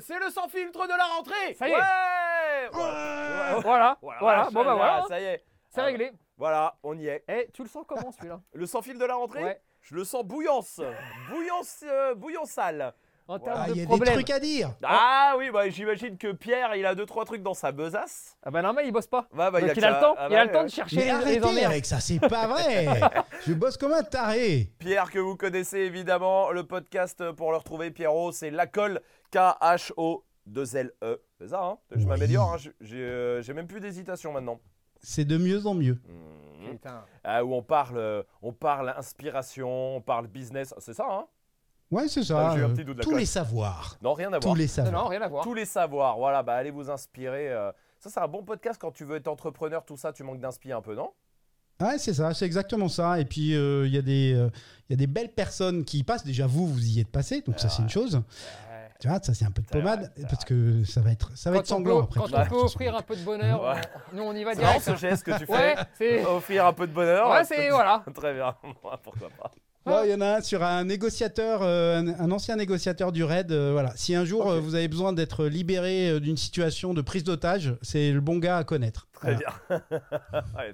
C'est le sans filtre de la rentrée Ça y est. Ouais Voilà, Voilà, voilà, bon bah là, voilà, Ça y est c'est Ah, réglé. Voilà, on y est. Eh, tu le sens comment celui-là? Le sans fil de la rentrée? Ouais. Je le sens bouillance Bouillance, euh, bouillant sale En termes Ah, il y a des trucs à dire. Ah oui, bah j'imagine que Pierre, il a deux trois trucs dans sa besace. Ah bah normal, il bosse pas. Bah, Donc a il a le qu'à- temps, ah il a bah, le temps ouais. de chercher Mais les, les arrêtez emmerdes. avec ça, c'est pas vrai. Je bosse comme un taré. Pierre que vous connaissez évidemment, le podcast pour le retrouver, Pierrot, c'est la colle K-H-O 2 L E. C'est ça, hein? Je Oui. m'améliore, hein. J'ai- euh, j'ai même plus d'hésitation maintenant. C'est de mieux en mieux. Mhm. Putain. Ah, où on parle, euh, on parle inspiration, on parle business, c'est ça, hein? Ouais, c'est Ah, ça. j'ai eu un euh, petit doute, tous les savoirs. Non, rien à Tous voir. les Non, savoirs. non, rien à voir. Tous les savoirs, voilà, bah allez vous inspirer. euh. Ça, c'est un bon podcast quand tu veux être entrepreneur, tout ça, tu manques d'inspi un peu, non? Ouais, c'est ça, c'est exactement ça. Et puis, euh, il y, a des, euh, il y a des belles personnes qui y passent. Déjà, vous, vous y êtes passé, donc ça, c'est une chose. Tu vois, ça, c'est un peu de C'est vrai, pommade, c'est parce que ça va être, ça va Quand être sanglant on peut, après. quand on ça, peut offrir un peu de bonheur, Ouais. nous on y va C'est direct. ce geste que tu fais. Ouais, c'est. Offrir un peu de bonheur. Ouais, c'est. Voilà. Très bien, pourquoi pas. Ouais, Il y en a un sur un négociateur, euh, un, un ancien négociateur du RAID. euh, voilà. Si un jour euh, vous avez besoin d'être libéré euh, d'une situation de prise d'otage, c'est le bon gars à connaître. Très Voilà. bien.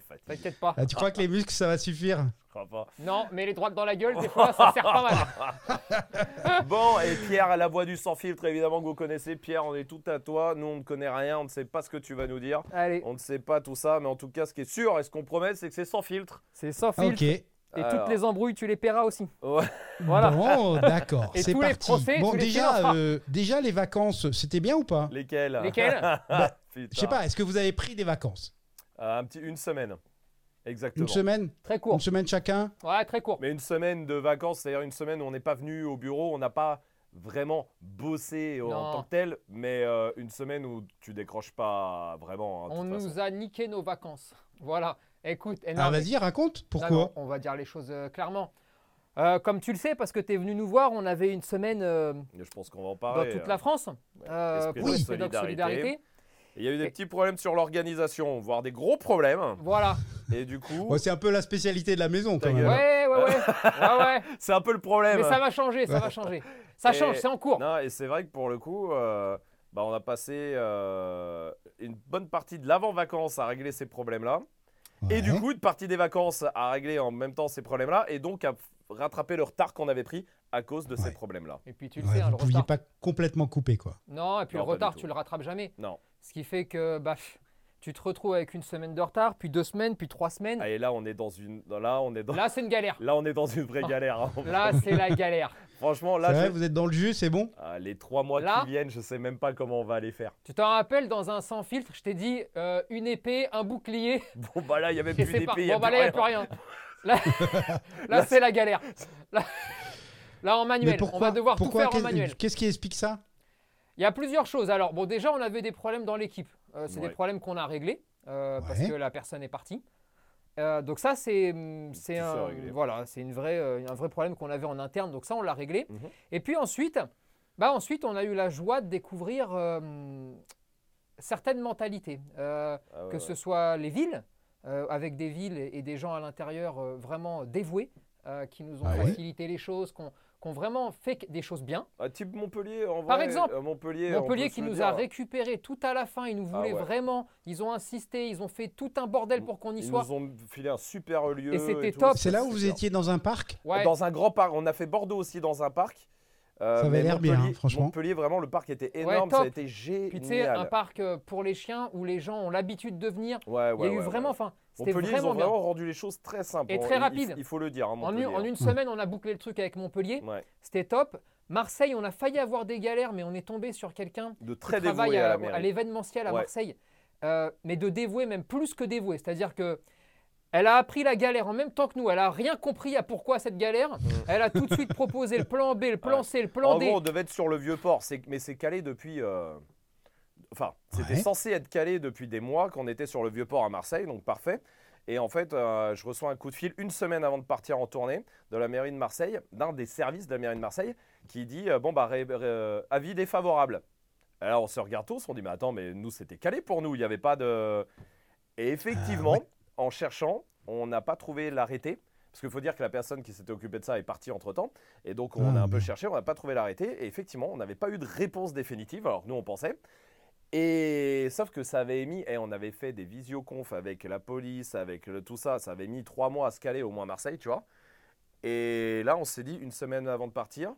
Fatigue, T'inquiète pas. Ah, tu crois que les muscles, ça va suffire? Je crois pas. Non, mais les droites dans la gueule, des fois, ça sert pas mal. Bon, et Pierre, la voix du sans filtre, évidemment que vous connaissez. Pierre, on est tout à toi. Nous, on ne connaît rien, on ne sait pas ce que tu vas nous dire. Allez, On ne sait pas tout ça, mais en tout cas, ce qui est sûr et ce qu'on promet, c'est que c'est sans filtre. c'est sans Ah, filtre. Ok. Et Alors. toutes les embrouilles, tu les paieras aussi. Ouais. Voilà. Bon, d'accord. Et C'est tous les parti. procès, bon, les déjà, euh, déjà, les vacances, c'était bien ou pas? Lesquels Lesquels Putain. Je sais pas, est-ce que vous avez pris des vacances? Euh, un petit, une semaine. Exactement. Une semaine? Très court. Une semaine chacun? Ouais, très court. Mais une semaine de vacances, c'est-à-dire une semaine où on n'est pas venu au bureau, on n'a pas vraiment bossé en Non. tant que tel, mais euh, une semaine où tu décroches pas vraiment. hein, de On toute nous façon. a niqué nos vacances. Voilà. Écoute, non, Ah, mais- vas-y, raconte. Pourquoi non, On va dire les choses euh, clairement. Euh, comme tu le sais, parce que tu es venu nous voir, on avait une semaine euh, Je pense qu'on va en dans parler. toute euh. la France euh, Esprit pour de solidarité. solidarité. Il y a eu des Et- petits problèmes sur l'organisation, voire des gros problèmes. Voilà. Et du coup, Ouais, C'est un peu la spécialité de la maison quand même. Ouais, ouais, ouais. ouais, ouais. c'est un peu le problème. Mais ça va changer, ça va changer. Ça Et- change, c'est en cours. Non, et c'est vrai que pour le coup, euh, bah, on a passé euh, une bonne partie de l'avant-vacances à régler ces problèmes-là. Et du coup, une partie des vacances à régler en même temps ces problèmes-là. Et donc à rattraper le retard qu'on avait pris à cause de ces problèmes-là. Et puis tu le Ouais, sais, hein, vous le pouviez retard. pas complètement couper quoi. Non, et puis Non, le retard, tu le rattrapes jamais. Non. Ce qui fait que bah, pff, tu te retrouves avec une semaine de retard, puis deux semaines, puis trois semaines. Ah, et là, on est dans une. Là, on est dans. Là, c'est une galère. Là, on est dans une vraie galère. hein. Là, c'est la galère. Franchement, là, vrai, vous êtes dans le jus, c'est bon? Ah, les trois mois Là- qui viennent, je sais même pas comment on va les faire. Tu t'en rappelles, dans un sans filtre, je t'ai dit euh, une épée, un bouclier, Bon, bah là, il y avait plus d'épée, Bon, bah là, il n'y a plus rien. Là, là, c'est la galère. Là, là, en manuel. Mais on va devoir tout pourquoi faire en manuel. Qu'est-ce qui explique ça? Il y a plusieurs choses. Alors, bon, déjà, on avait des problèmes dans l'équipe. Euh, c'est Ouais. des problèmes qu'on a réglés euh, parce que la personne est partie. Euh, donc ça, c'est ça un, voilà, c'est une vraie, un vrai problème qu'on avait en interne. Donc ça, on l'a réglé. Mhm. Et puis ensuite, bah ensuite, on a eu la joie de découvrir euh, certaines mentalités, Ah ouais, que ce soit les villes, avec des villes et, et des gens à l'intérieur vraiment dévoués, qui nous ont Ah facilité les choses, qui ont vraiment fait des choses bien. Ah, type Montpellier, en Par vrai, exemple, euh, Montpellier, qui nous dire. a récupéré tout à la fin, ils nous Ah voulaient ouais. vraiment, ils ont insisté, ils ont fait tout un bordel pour qu'on y Ils soit. nous ont filé un super lieu. Et c'était top. C'est là où vous étiez dans un parc? Ouais. Dans un grand parc. On a fait Bordeaux aussi dans un parc. Euh, Ça avait l'air bien, Montpellier- hein, franchement. Montpellier, vraiment, le parc était énorme. top. ça a été génial. Puis tu sais, un parc euh, pour les chiens où les gens ont l'habitude de venir. Ouais, ouais, il y a eu ouais, vraiment, ouais. enfin, c'était Montpellier, ils vraiment ont bien. vraiment rendu les choses très simples. Et très il- rapide. Il, il faut le dire. hein, En une, en hein. une semaine, on a bouclé le truc avec Montpellier. Ouais. C'était top. Marseille, on a failli avoir des galères, mais on est tombé sur quelqu'un De qui très travaille dévoué à, à, l'événementiel à Ouais. Marseille, Euh, mais de dévoué, même plus que dévoué. C'est-à-dire que elle a appris la galère en même temps que nous. Elle a rien compris à pourquoi cette galère. Elle a tout de suite proposé le plan B, le plan Ouais. C, le plan En D. gros, on devait être sur le vieux port, mais c'est calé depuis. euh, Enfin, c'était Ouais. censé être calé depuis des mois qu'on était sur le vieux port à Marseille, donc parfait. Et en fait, euh, je reçois un coup de fil une semaine avant de partir en tournée de la mairie de Marseille, d'un des services de la mairie de Marseille, qui dit euh, bon bah ré- ré- avis défavorable. Alors on se regarde tous, on dit mais attends, mais nous c'était calé pour nous, il n'y avait pas de. Et effectivement, Ah ouais. En cherchant, on n'a pas trouvé l'arrêté Parce qu'il faut dire que la personne qui s'était occupée de ça est partie entre temps. Et donc, on Ah, a un peu cherché, on n'a pas trouvé l'arrêté. Et effectivement, on n'avait pas eu de réponse définitive. Alors, nous, on pensait. Et sauf que ça avait mis, et on avait fait des visioconf avec la police, avec le- tout ça, ça avait mis trois mois à se caler au moins à Marseille, tu vois. Et là, on s'est dit une semaine avant de partir.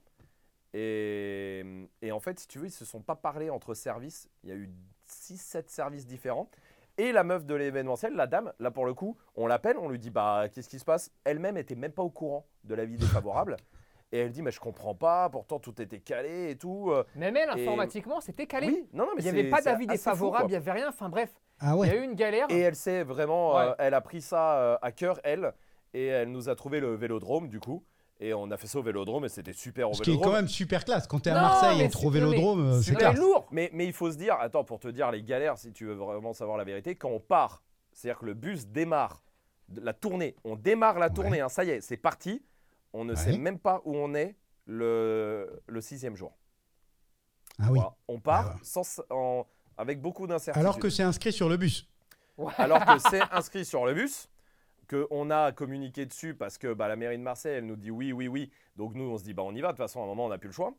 Et, et en fait, si tu veux, ils se sont pas parlé entre services. Il y a eu 6-7 services différents. Et la meuf de l'événementiel, la dame, là pour le coup, on l'appelle, on lui dit bah qu'est-ce qui se passe? Elle-même était même pas au courant de l'avis défavorable. et elle dit mais je comprends pas, pourtant tout était calé et tout. euh. Même elle, Et- informatiquement, c'était calé. Oui, non non mais il n'y avait pas d'avis défavorable, il n'y avait rien. Enfin bref, Ah il y a eu une galère. Et elle s'est vraiment, euh, elle a pris ça euh, à cœur elle, et elle nous a trouvé le vélodrome du coup. Et on a fait ça au vélodrome et c'était super au Ce qui est vélodrome. quand même super classe. Quand t'es à Non, Marseille mais et c'est- non, mais vélodrome, c'est classe. lourd. Mais, mais il faut se dire, attends, pour te dire les galères, si tu veux vraiment savoir la vérité, quand on part, c'est-à-dire que le bus démarre de la tournée, on démarre la Ouais. tournée, hein, ça y est, c'est parti, on ne sait Ouais. même pas où on est le, le sixième jour. Ah oui. Voilà. On part Ah ouais. sans, en- avec beaucoup d'incertitudes. Alors que c'est inscrit sur le bus. Alors que c'est inscrit sur le bus, qu'on a communiqué dessus parce que bah, la mairie de Marseille, elle nous dit oui, oui, oui. Donc nous, on se dit, bah, on y va. De toute façon, à un moment, on n'a plus le choix.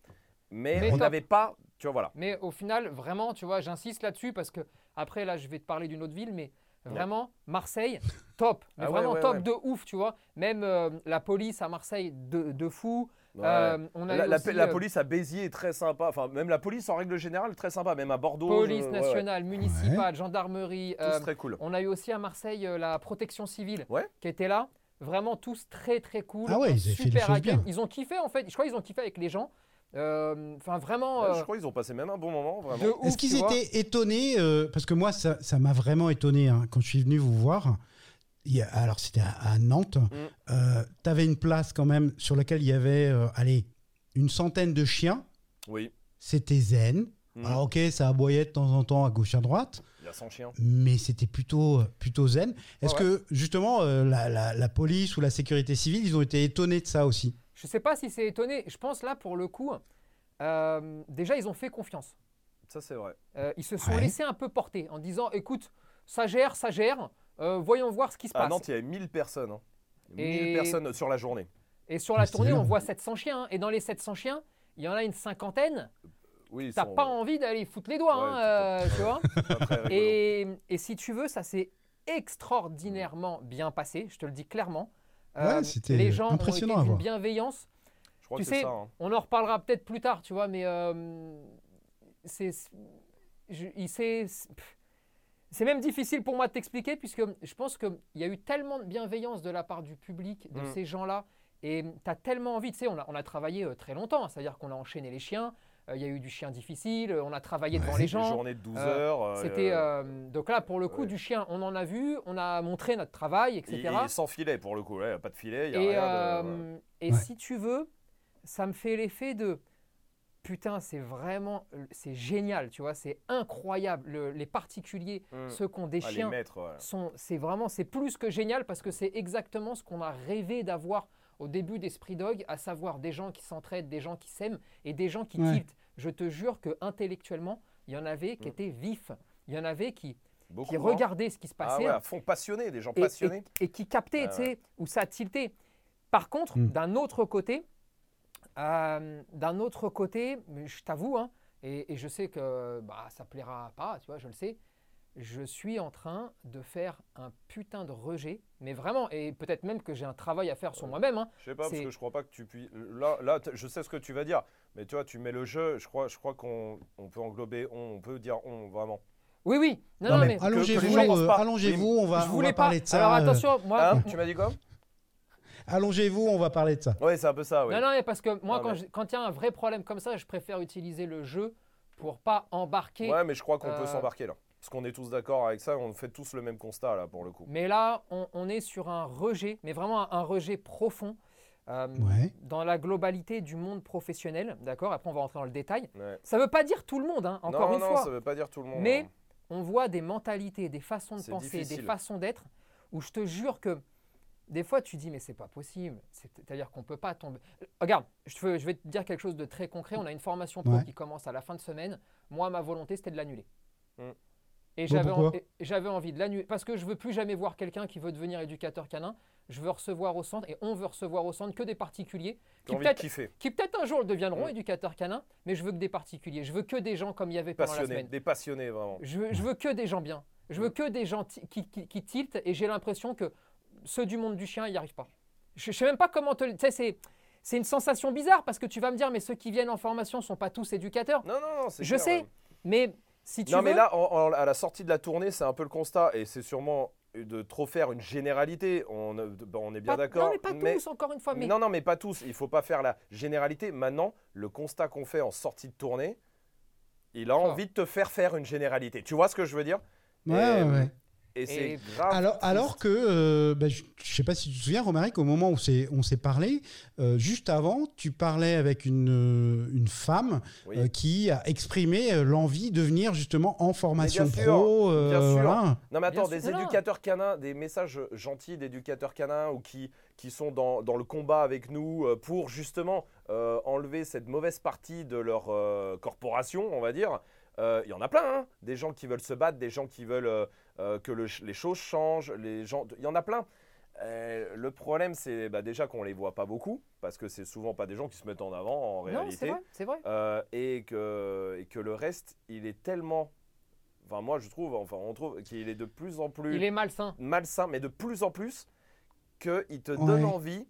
Mais, Mais on n'avait pas, tu vois, voilà. Mais au final, vraiment, tu vois, j'insiste là-dessus parce que après, là, je vais te parler d'une autre ville, mais vraiment, Marseille, top. Mais Ah ouais, vraiment ouais, top ouais. de ouf, tu vois. Même euh, la police à Marseille, de, de fou. Ouais. Euh, on a La, euh, police à Béziers est très sympa. Enfin, même la police en règle générale, très sympa. Même à Bordeaux. police je- ouais, ouais. nationale, municipale, gendarmerie. Tous euh, très cool. on a eu aussi à Marseille euh, la protection civile Ouais. qui était là. Vraiment tous très très cool. Ah ouais, ils fait super bien. Ils ont kiffé en fait. Je crois qu'ils ont kiffé avec les gens. Euh, Enfin vraiment. Euh, je crois qu'ils ont passé même un bon moment, Est-ce qu'ils étaient étonnés euh, Parce que moi, ça ça m'a vraiment étonné hein, quand je suis venu vous voir. Il y a- alors, c'était à, à Nantes. Mm. tu avais une place quand même sur laquelle il y avait, euh, allez, une centaine de chiens. Oui. C'était zen. Mhm. Alors, ok, ça aboyait de temps en temps à gauche à droite, Il y a 100 chiens. mais c'était plutôt, plutôt zen. Est-ce Ouais, que, justement, euh, la, la- la police ou la sécurité civile, ils ont été étonnés de ça aussi? Je sais pas si c'est étonné. Je pense là pour le coup, euh, déjà ils ont fait confiance. Ça, c'est vrai. Euh, ils se sont Ouais. laissés un peu porter en disant écoute, ça gère, ça gère. Euh, voyons voir ce qui se À passe. Nantes, il y avait 1000 personnes. hein. 1000 Et- personnes sur la journée. Et sur la c'est tournée, on voit 700 chiens. hein. Et dans les 700 chiens, il y en a une cinquantaine. Oui, ils T'as sont pas envie d'aller foutre les doigts, Ouais, hein, euh, tu vois. Et, et si tu veux, ça s'est extraordinairement bien passé, je te le dis clairement. Euh, Ouais, c'était les gens impressionnant ont à été d'une voir. bienveillance. Je crois tu que sais, ça. hein. On en reparlera peut-être plus tard, tu vois, mais euh, c'est il- pff, c'est même difficile pour moi de t'expliquer puisque je pense qu'il y a eu tellement de bienveillance de la part du public, de Mm. ces gens-là, et tu as tellement envie, tu sais, on a, on a travaillé euh, très longtemps, hein, c'est-à-dire qu'on a enchaîné les chiens, euh, il y a eu du chien difficile, euh, on a travaillé devant Ouais. les gens. journées de 12 euh, heures. euh, C'était donc là pour le coup ouais. du chien, on en a vu, on a montré notre travail, il- etc. il est sans filet pour le coup. Il n'y a pas de filet. Il a Et, rien de- et Ouais. si tu veux, ça me fait l'effet de putain, c'est vraiment, c'est génial, tu vois, c'est incroyable. Le- les particuliers, Mm. ceux qui ont des Ah, chiens, maîtres, ouais. sont, c'est vraiment, c'est plus que génial parce que c'est exactement ce qu'on a rêvé d'avoir au début d'Esprit Dog, à savoir des gens qui s'entraident, des gens qui s'aiment et des gens qui Ouais. tiltent. Je te jure que intellectuellement, il y en avait qui Mm. étaient vifs, il y en avait qui, Beaucoup, qui hein. regardaient ce qui se Ah passait ouais, à fond passionné, des gens et, passionnés. et- et qui captaient, Ah tu sais, où ça tiltait. Par contre, Mm. d'un autre côté, euh, d'un autre côté, je t'avoue, hein, et, et je sais que bah, ça plaira pas, tu vois, je le sais, je suis en train de faire un putain de rejet, mais vraiment, et peut-être même que j'ai un travail à faire sur moi-même. hein. Je sais pas, parce que je crois pas que tu puisses. Là, là je sais ce que tu vas dire, mais tu vois, tu mets le jeu, je crois, je crois qu'on on peut englober, on, on peut dire on, vraiment. Oui, oui, non, Non, non, mais mais, allongez-vous, euh, pas. allongez-vous, on va, je on voulais va pas. parler de ça. Alors euh, attention, moi, Hein? Tu m'as dit quoi? Allongez-vous, on va parler de ça. Ouais, c'est un peu ça, oui. non, non, mais parce que moi, Non, quand mais- il y a un vrai problème comme ça, je préfère utiliser le jeu pour pas embarquer Ouais, mais je crois qu'on peut Euh, s'embarquer là. Parce qu'on est tous d'accord avec ça, on fait tous le même constat là pour le coup. Mais là, on, on est sur un rejet, mais vraiment un, un rejet profond euh, Ouais. dans la globalité du monde professionnel. D'accord? Après, on va rentrer dans le détail. Ouais. Ça ne veut pas dire tout le monde, hein, encore non, une non, fois. ça veut pas dire tout le monde. Mais hein. on voit des mentalités, des façons de penser, des façons d'être, où je te jure que des fois, tu dis, mais c'est pas possible. C'est- C'est-à-dire qu'on peut pas tomber. Regarde, je, veux- je vais te dire quelque chose de très concret. On a une formation pro Ouais. qui commence à la fin de semaine. Moi, ma volonté, c'était de l'annuler. Mm. Et Bon, j'avais, envie de l'annuler. Parce que je veux plus jamais voir quelqu'un qui veut devenir éducateur canin. Je veux recevoir au centre, et on veut recevoir au centre que des particuliers qui peut-être, kiffer. qui peut-être un jour le deviendront Mm. éducateurs canins, mais je veux que des particuliers. Je veux que des gens comme il y avait pendant la Passionnés, semaine. des passionnés vraiment. Je veux, je veux que des gens bien. Je veux que des gens qui, qui tiltent, et j'ai l'impression que ceux du monde du chien, ils n'y arrivent pas. Je ne sais même pas comment te... le- Tu sais, c'est, c'est une sensation bizarre, parce que tu vas me dire, mais ceux qui viennent en formation ne sont pas tous éducateurs. Non, non, non, c'est Je clair, sais, ouais. mais si tu Non, veux... mais là, en- en- à la sortie de la tournée, c'est un peu le constat, et c'est sûrement de trop faire une généralité. On, euh, bah, on est bien pas- d'accord. Non, mais pas tous, encore une fois. Mais Non, non, mais pas tous. Il faut pas faire la généralité. Maintenant, le constat qu'on fait en sortie de tournée, il a envie de te faire faire une généralité. Tu vois ce que je veux dire? Ouais, Et- ouais, ouais. Et c'est Et- grave. Alors, que, euh, bah, je ne sais pas si tu te souviens, Romaric, au moment où c'est- on s'est parlé, euh, juste avant, tu parlais avec une, euh, une femme Oui. euh, qui a exprimé l'envie de venir justement en formation bien sûr, pro. euh, bien sûr. voilà. Non mais attends, Bien des sûr. éducateurs canins, des messages gentils d'éducateurs canins ou qui, qui sont dans, dans le combat avec nous pour justement euh, enlever cette mauvaise partie de leur euh, corporation, on va dire. Euh, Il y en a plein, hein. des gens qui veulent se battre, des gens qui veulent euh, que le les choses changent, les gens, il y en a plein. Euh, le problème, c'est bah, déjà qu'on les voit pas beaucoup, parce que c'est souvent pas des gens qui se mettent en avant en non, c'est réalité. vrai, c'est vrai. Euh, et, que, et que le reste, il est tellement. Enfin, moi, je trouve, enfin, on trouve qu'il est de plus en plus Il est malsain. malsain, mais de plus en plus, qu'il te Ouais. donne envie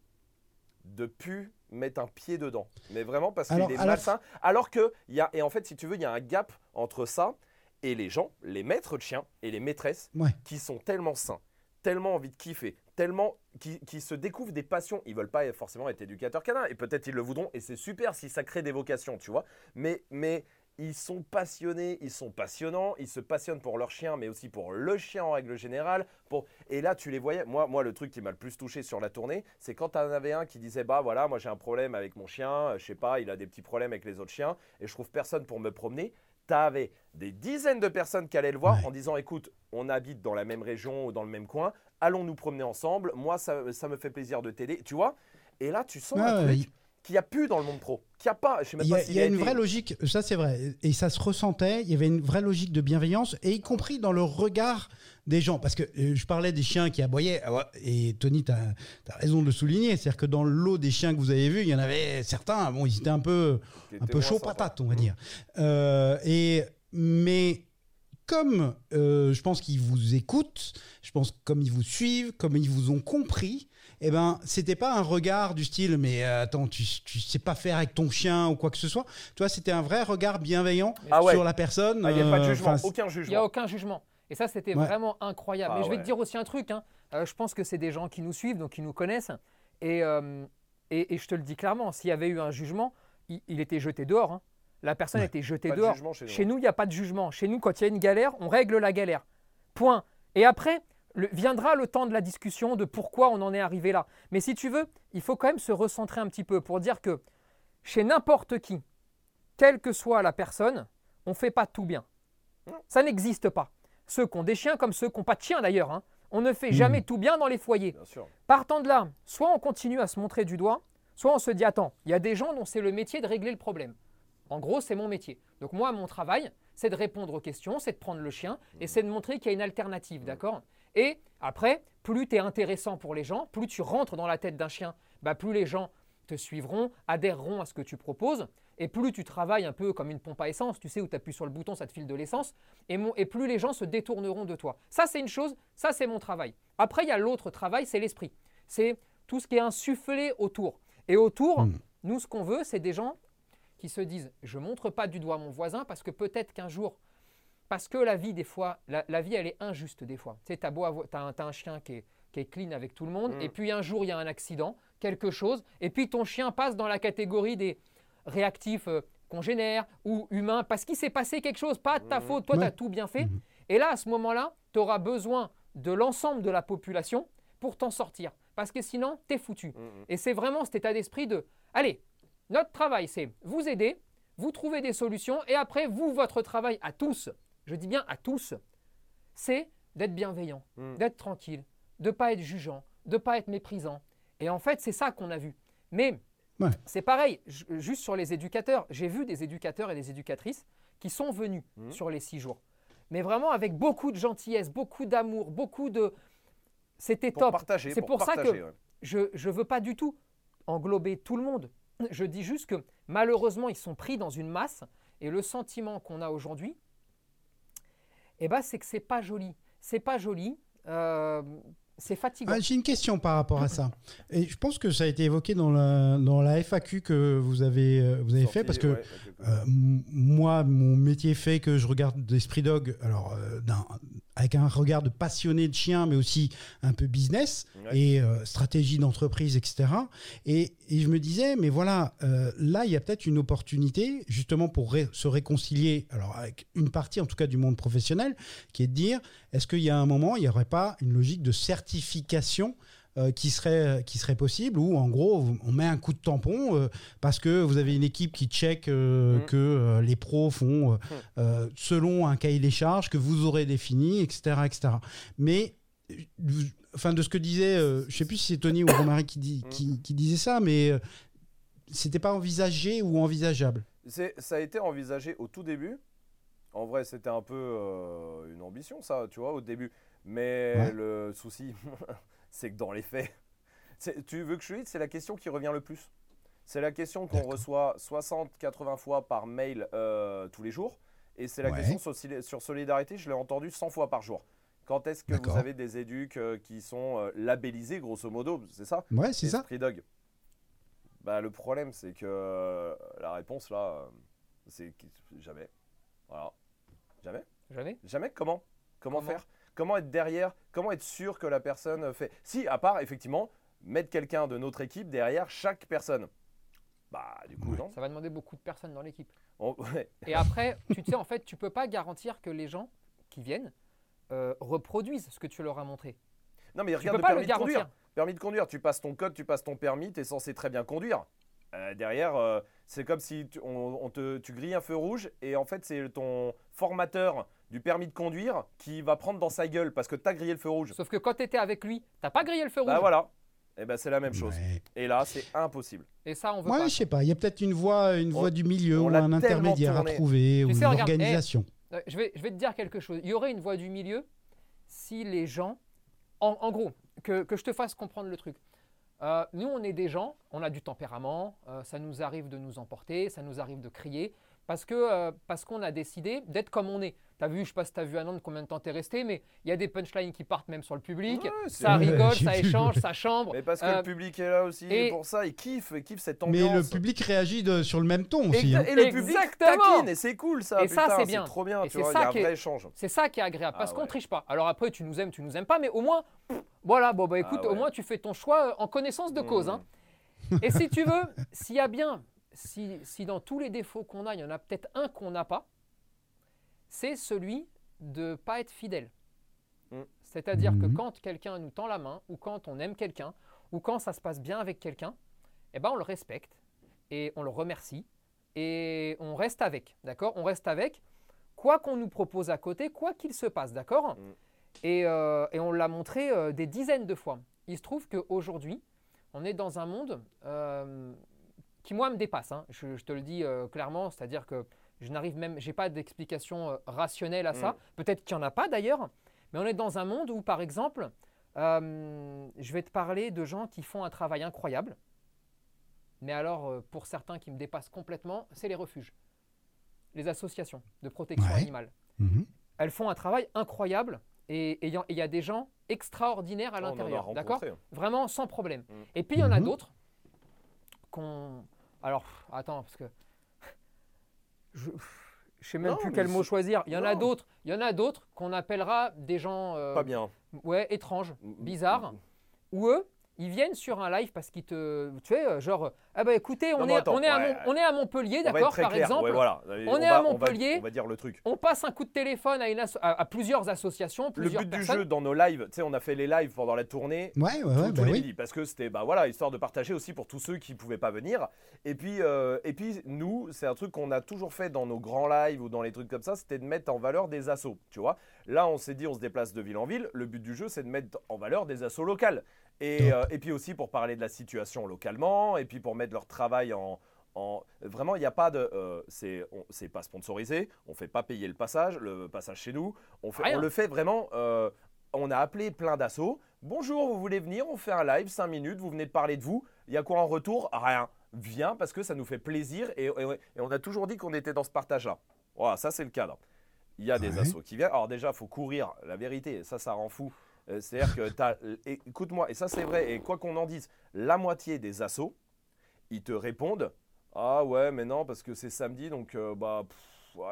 de plus mettre un pied dedans. Mais vraiment, parce qu'il est malsain. Alors que, il y a, et en fait, si tu veux, il y a un gap entre ça et les gens, les maîtres de chiens et les maîtresses, Ouais. qui sont tellement sains, tellement envie de kiffer, tellement qui, qui se découvrent des passions. Ils veulent pas forcément être éducateurs canins, et peut-être ils le voudront, et c'est super si ça crée des vocations, tu vois. Mais, mais ils sont passionnés, ils sont passionnants, ils se passionnent pour leur chien, mais aussi pour le chien en règle générale. Pour... Et là, tu les voyais. Moi, moi, le truc qui m'a le plus touché sur la tournée, c'est quand tu en avais un qui disait Bah voilà, moi j'ai un problème avec mon chien, euh, je sais pas, il a des petits problèmes avec les autres chiens, et je trouve personne pour me promener. Tu avais des dizaines de personnes qui allaient le voir Ouais. en disant Écoute, on habite dans la même région ou dans le même coin, allons nous promener ensemble, moi ça, ça me fait plaisir de t'aider, tu vois? Et là, tu sens un qu'il n'y a plus dans le monde pro, qu'il n'y a pas. Je sais même Il y a, il y a une été- vraie logique, ça c'est vrai, et ça se ressentait, il y avait une vraie logique de bienveillance, et y compris dans le regard des gens. Parce que euh, je parlais des chiens qui aboyaient, ah et Tony, tu as, raison de le souligner, c'est-à-dire que dans le lot des chiens que vous avez vus, il y en avait certains, bon, ils étaient un peu, un peu chaud patate, on va dire. Euh, et, mais comme euh, je pense qu'ils vous écoutent, je pense comme ils vous suivent, comme ils vous ont compris, eh ben, c'était pas un regard du style, mais euh, attends, tu, tu sais pas faire avec ton chien ou quoi que ce soit. Tu vois, c'était un vrai regard bienveillant Ah ouais. sur la personne. Ah, Il n'y a pas de euh, jugement, aucun Il n'y a aucun jugement. Et ça, c'était Ouais. vraiment incroyable. Ah Mais je vais ouais. te dire aussi un truc. hein. Euh, je pense que c'est des gens qui nous suivent, donc qui nous connaissent. Et, euh, et, et je te le dis clairement, s'il y avait eu un jugement, il, il était jeté dehors. hein. La personne Ouais. était jetée Pas dehors. chez nous. Chez nous, il n'y a pas de jugement. Chez nous, quand il y a une galère, on règle la galère. Point. Et après, le- viendra le temps de la discussion de pourquoi on en est arrivé là. Mais si tu veux, il faut quand même se recentrer un petit peu pour dire que chez n'importe qui, quelle que soit la personne, on ne fait pas tout bien. Ça n'existe pas. Ceux qui ont des chiens comme ceux qui n'ont pas de chiens d'ailleurs. hein. On ne fait Mhm. jamais tout bien dans les foyers. Partant de là, soit on continue à se montrer du doigt, soit on se dit attends, il y a des gens dont c'est le métier de régler le problème. En gros, c'est mon métier. Donc moi, mon travail, c'est de répondre aux questions, c'est de prendre le chien et c'est de montrer qu'il y a une alternative, d'accord? Et après, plus tu es intéressant pour les gens, plus tu rentres dans la tête d'un chien, bah, plus les gens te suivront, adhéreront à ce que tu proposes, et plus tu travailles un peu comme une pompe à essence, tu sais, où tu appuies sur le bouton, ça te file de l'essence, et, plus les gens se détourneront de toi. Ça, c'est une chose, ça, c'est mon travail. Après, il y a l'autre travail, c'est l'esprit. C'est tout ce qui est insufflé autour. Et autour, Mm. nous, ce qu'on veut, c'est des gens qui se disent je montre pas du doigt mon voisin parce que peut-être qu'un jour, parce que la vie, des fois, la, la vie, elle est injuste des fois. Tu sais, t'as beau avoir- t'as un, t'as un chien qui est, qui est clean avec tout le monde, Mm. et puis un jour, il y a un accident, quelque chose, et puis ton chien passe dans la catégorie des réactifs euh, congénères ou humains parce qu'il s'est passé quelque chose, pas de ta Mhm. faute, toi, tu Ouais. as tout bien fait. Mhm. Et là, à ce moment-là, tu auras besoin de l'ensemble de la population pour t'en sortir. Parce que sinon, tu es foutu. Mm, mm. Et c'est vraiment cet état d'esprit de, allez, notre travail, c'est vous aider, vous trouver des solutions, et après, vous, votre travail à tous, je dis bien à tous, c'est d'être bienveillant, Mm. d'être tranquille, de pas être jugeant, de pas être méprisant. Et en fait, c'est ça qu'on a vu. Mais Ouais. c'est pareil, ju- juste sur les éducateurs. J'ai vu des éducateurs et des éducatrices qui sont venus Mhm. sur les six jours. mais vraiment avec beaucoup de gentillesse, beaucoup d'amour, beaucoup de. C'était top. partager. C'est pour ça que- ouais. Je ne veux pas du tout englober tout le monde. Je dis juste que malheureusement, ils sont pris dans une masse et le sentiment qu'on a aujourd'hui, eh ben, c'est que c'est pas joli. C'est pas joli. euh, c'est fatigant. Ah, J'ai une question par rapport à ça. Et je pense que ça a été évoqué dans la, dans la FAQ que vous avez, euh, vous avez Sorti, fait parce que ouais, Euh, moi, mon métier fait que je regarde d'Esprit Dog, alors euh, d'un- avec un regard de passionné de chien, mais aussi un peu business Ouais. et euh, stratégie d'entreprise, etc. Et, et je me disais, mais voilà, euh, là, il y a peut-être une opportunité, justement, pour ré- se réconcilier, alors avec une partie, en tout cas, du monde professionnel, qui est de dire, est-ce qu'il y a un moment, il n'y aurait pas une logique de certification euh, qui serait, qui serait possible, où en gros, on met un coup de tampon euh, parce que vous avez une équipe qui check euh, Mm. que les pros font euh, selon un cahier des charges que vous aurez défini, etc. etc. Mais, enfin, de ce que disait, euh, je sais plus si c'est Tony ou Romary qui, dit, Mm. qui, qui disait ça, mais euh, c'était pas envisagé ou envisageable? Ça a été envisagé au tout début. En vrai, c'était un peu euh, une ambition, ça, tu vois, au début. Mais Ouais. le souci, c'est que dans les faits, c'est- tu veux que je te dise, c'est la question qui revient le plus. C'est la question qu'on D'accord. reçoit 60-80 fois par mail euh, tous les jours. Et c'est la Ouais. question sur, soli- sur solidarité, je l'ai entendu 100 fois par jour. Quand est-ce que D'accord. vous avez des éducs euh, qui sont euh, labellisés, grosso modo C'est ça? Ouais, c'est ça. Esprit Dog. Bah, le problème, c'est que euh, la réponse là, euh, c'est que- jamais. Voilà. Jamais. Jamais Jamais. Comment? Comment, Comment? faire? Comment être derrière Comment être sûr que la personne fait Si, à part effectivement mettre quelqu'un de notre équipe derrière chaque personne. Bah, du coup, Ouais. non. Ça va demander beaucoup de personnes dans l'équipe. On- ouais. Et après, tu sais, en fait, tu peux pas garantir que les gens qui viennent euh, reproduisent ce que tu leur as montré. Non, mais Tu regarde peux le pas le permis de conduire. Permis de conduire, tu passes ton code, tu passes ton permis, tu es censé très bien conduire. Euh, derrière, euh, c'est comme si tu, on, on te, tu grilles un feu rouge et en fait, c'est ton formateur du permis de conduire qui va prendre dans sa gueule parce que tu as grillé le feu rouge. Sauf que quand tu étais avec lui, t'as pas grillé le feu rouge. Bah voilà. Et ben c'est la même chose. Ouais. Et là, c'est impossible. Et ça, on veut Ouais, pas. je sais pas. Il y a peut-être une voie, une On- voie du milieu on ou un intermédiaire à trouver ou sais, une regarde, eh, organisation. Euh, je, vais, je vais te dire quelque chose. Il y aurait une voie du milieu si les gens. En, en gros, que, que je te fasse comprendre le truc. Euh, nous, on est des gens, on a du tempérament, euh, ça nous arrive de nous emporter, ça nous arrive de crier, parce que euh, parce qu'on a décidé d'être comme on est. T'as vu, je sais pas si t'as vu Anand combien de temps t'es resté, mais il y a des punchlines qui partent même sur le public. Ouais, ça rigole, ça échange, ça chambre. Mais parce que Euh, le public est là aussi et- pour ça, il kiffe, il kiffe cette Mais ambiance. le public réagit de- sur le même ton aussi. Hein. Et le public taquine et c'est cool ça. Et ça, c'est bien. trop bien, Et tu c'est vois, il ça y a un qui est- vrai échange. C'est ça qui est agréable, Ah parce qu'on ouais. triche pas. Alors après, tu nous aimes, tu nous aimes pas, mais au moins, pff, voilà, bon bah écoute, Ah au ouais. moins tu fais ton choix euh, en connaissance de cause. Mmh. hein. Et si tu veux, s'il y a bien, si, si dans tous les défauts qu'on a, il y en a peut-être un qu'on n'a pas, c'est celui de pas être fidèle. Mm. C'est-à-dire que Mhm. quand quelqu'un nous tend la main, ou quand on aime quelqu'un, ou quand ça se passe bien avec quelqu'un, eh ben on le respecte et on le remercie et on reste avec, d'accord? On reste avec, quoi qu'on nous propose à côté, quoi qu'il se passe, d'accord? Mm. et, euh, et on l'a montré euh, des dizaines de fois. Il se trouve qu'aujourd'hui, on est dans un monde euh, qui, moi, me dépasse. hein. Je, je te le dis euh, clairement, c'est-à-dire que je n'arrive même, j'ai pas d'explication euh, rationnelle à ça. Mm. Peut-être qu'il n'y en a pas d'ailleurs, mais on est dans un monde où, par exemple, euh, je vais te parler de gens qui font un travail incroyable. Mais alors, euh, pour certains qui me dépassent complètement, c'est les refuges, les associations de protection Ouais. animale. Mhm. Elles font un travail incroyable et il y a- et il y a des gens extraordinaires à a l'intérieur, d'accord? rencontré. Vraiment sans problème. Mm. Et puis il y en a Mhm. d'autres qu'on. Alors, attends, parce que. Je ne sais même Non, plus quel mot choisir. Il y en a d'autres. Il y en a d'autres qu'on appellera des gens. euh, Pas bien. Ouais, étranges, bizarres. Ou eux, ils viennent sur un live parce qu'ils te. Tu sais, euh, genre. Ah bah écoutez, on, Non, est, attends, on, est à ouais. On est à Montpellier, d'accord, par clair. exemple? Ouais, voilà. On est va- à on va- Montpellier. On va dire le truc. On passe un coup de téléphone à, une asso- à, à plusieurs associations, Le plusieurs but personnes. du jeu dans nos lives, tu sais, on a fait les lives pendant la tournée. Ouais, ouais, tous- ouais, tous bah les oui. midis, parce que c'était bah voilà histoire de partager aussi pour tous ceux qui pouvaient pas venir et puis euh, et puis nous c'est un truc qu'on a toujours fait dans nos grands lives ou dans les trucs comme ça c'était de mettre en valeur des assos tu vois? Là on s'est dit on se déplace de ville en ville le but du jeu c'est de mettre en valeur des assos locales et, euh, et puis aussi pour parler de la situation localement et puis pour mettre leur travail en en- vraiment, il n'y a pas de. euh, c'est pas sponsorisé. On fait pas payer le passage, le passage chez nous. On, fait, Rien. on le fait vraiment. euh, on a appelé plein d'assauts. Bonjour, vous voulez venir On fait un live, 5 minutes. Vous venez de parler de vous. Il y a quoi en retour? Rien. Viens parce que ça nous fait plaisir et, et- et on a toujours dit qu'on était dans ce partage-là. Voilà, ça c'est le cadre. Il y a des Ouais. assos qui viennent. Alors déjà, faut courir. La vérité, ça, ça rend fou. Euh, C'est-à-dire que t'as- et- écoute-moi, et ça c'est vrai. Et quoi qu'on en dise, la moitié des assos, ils te répondent Ah ouais, mais non, parce que c'est samedi, donc euh, bah,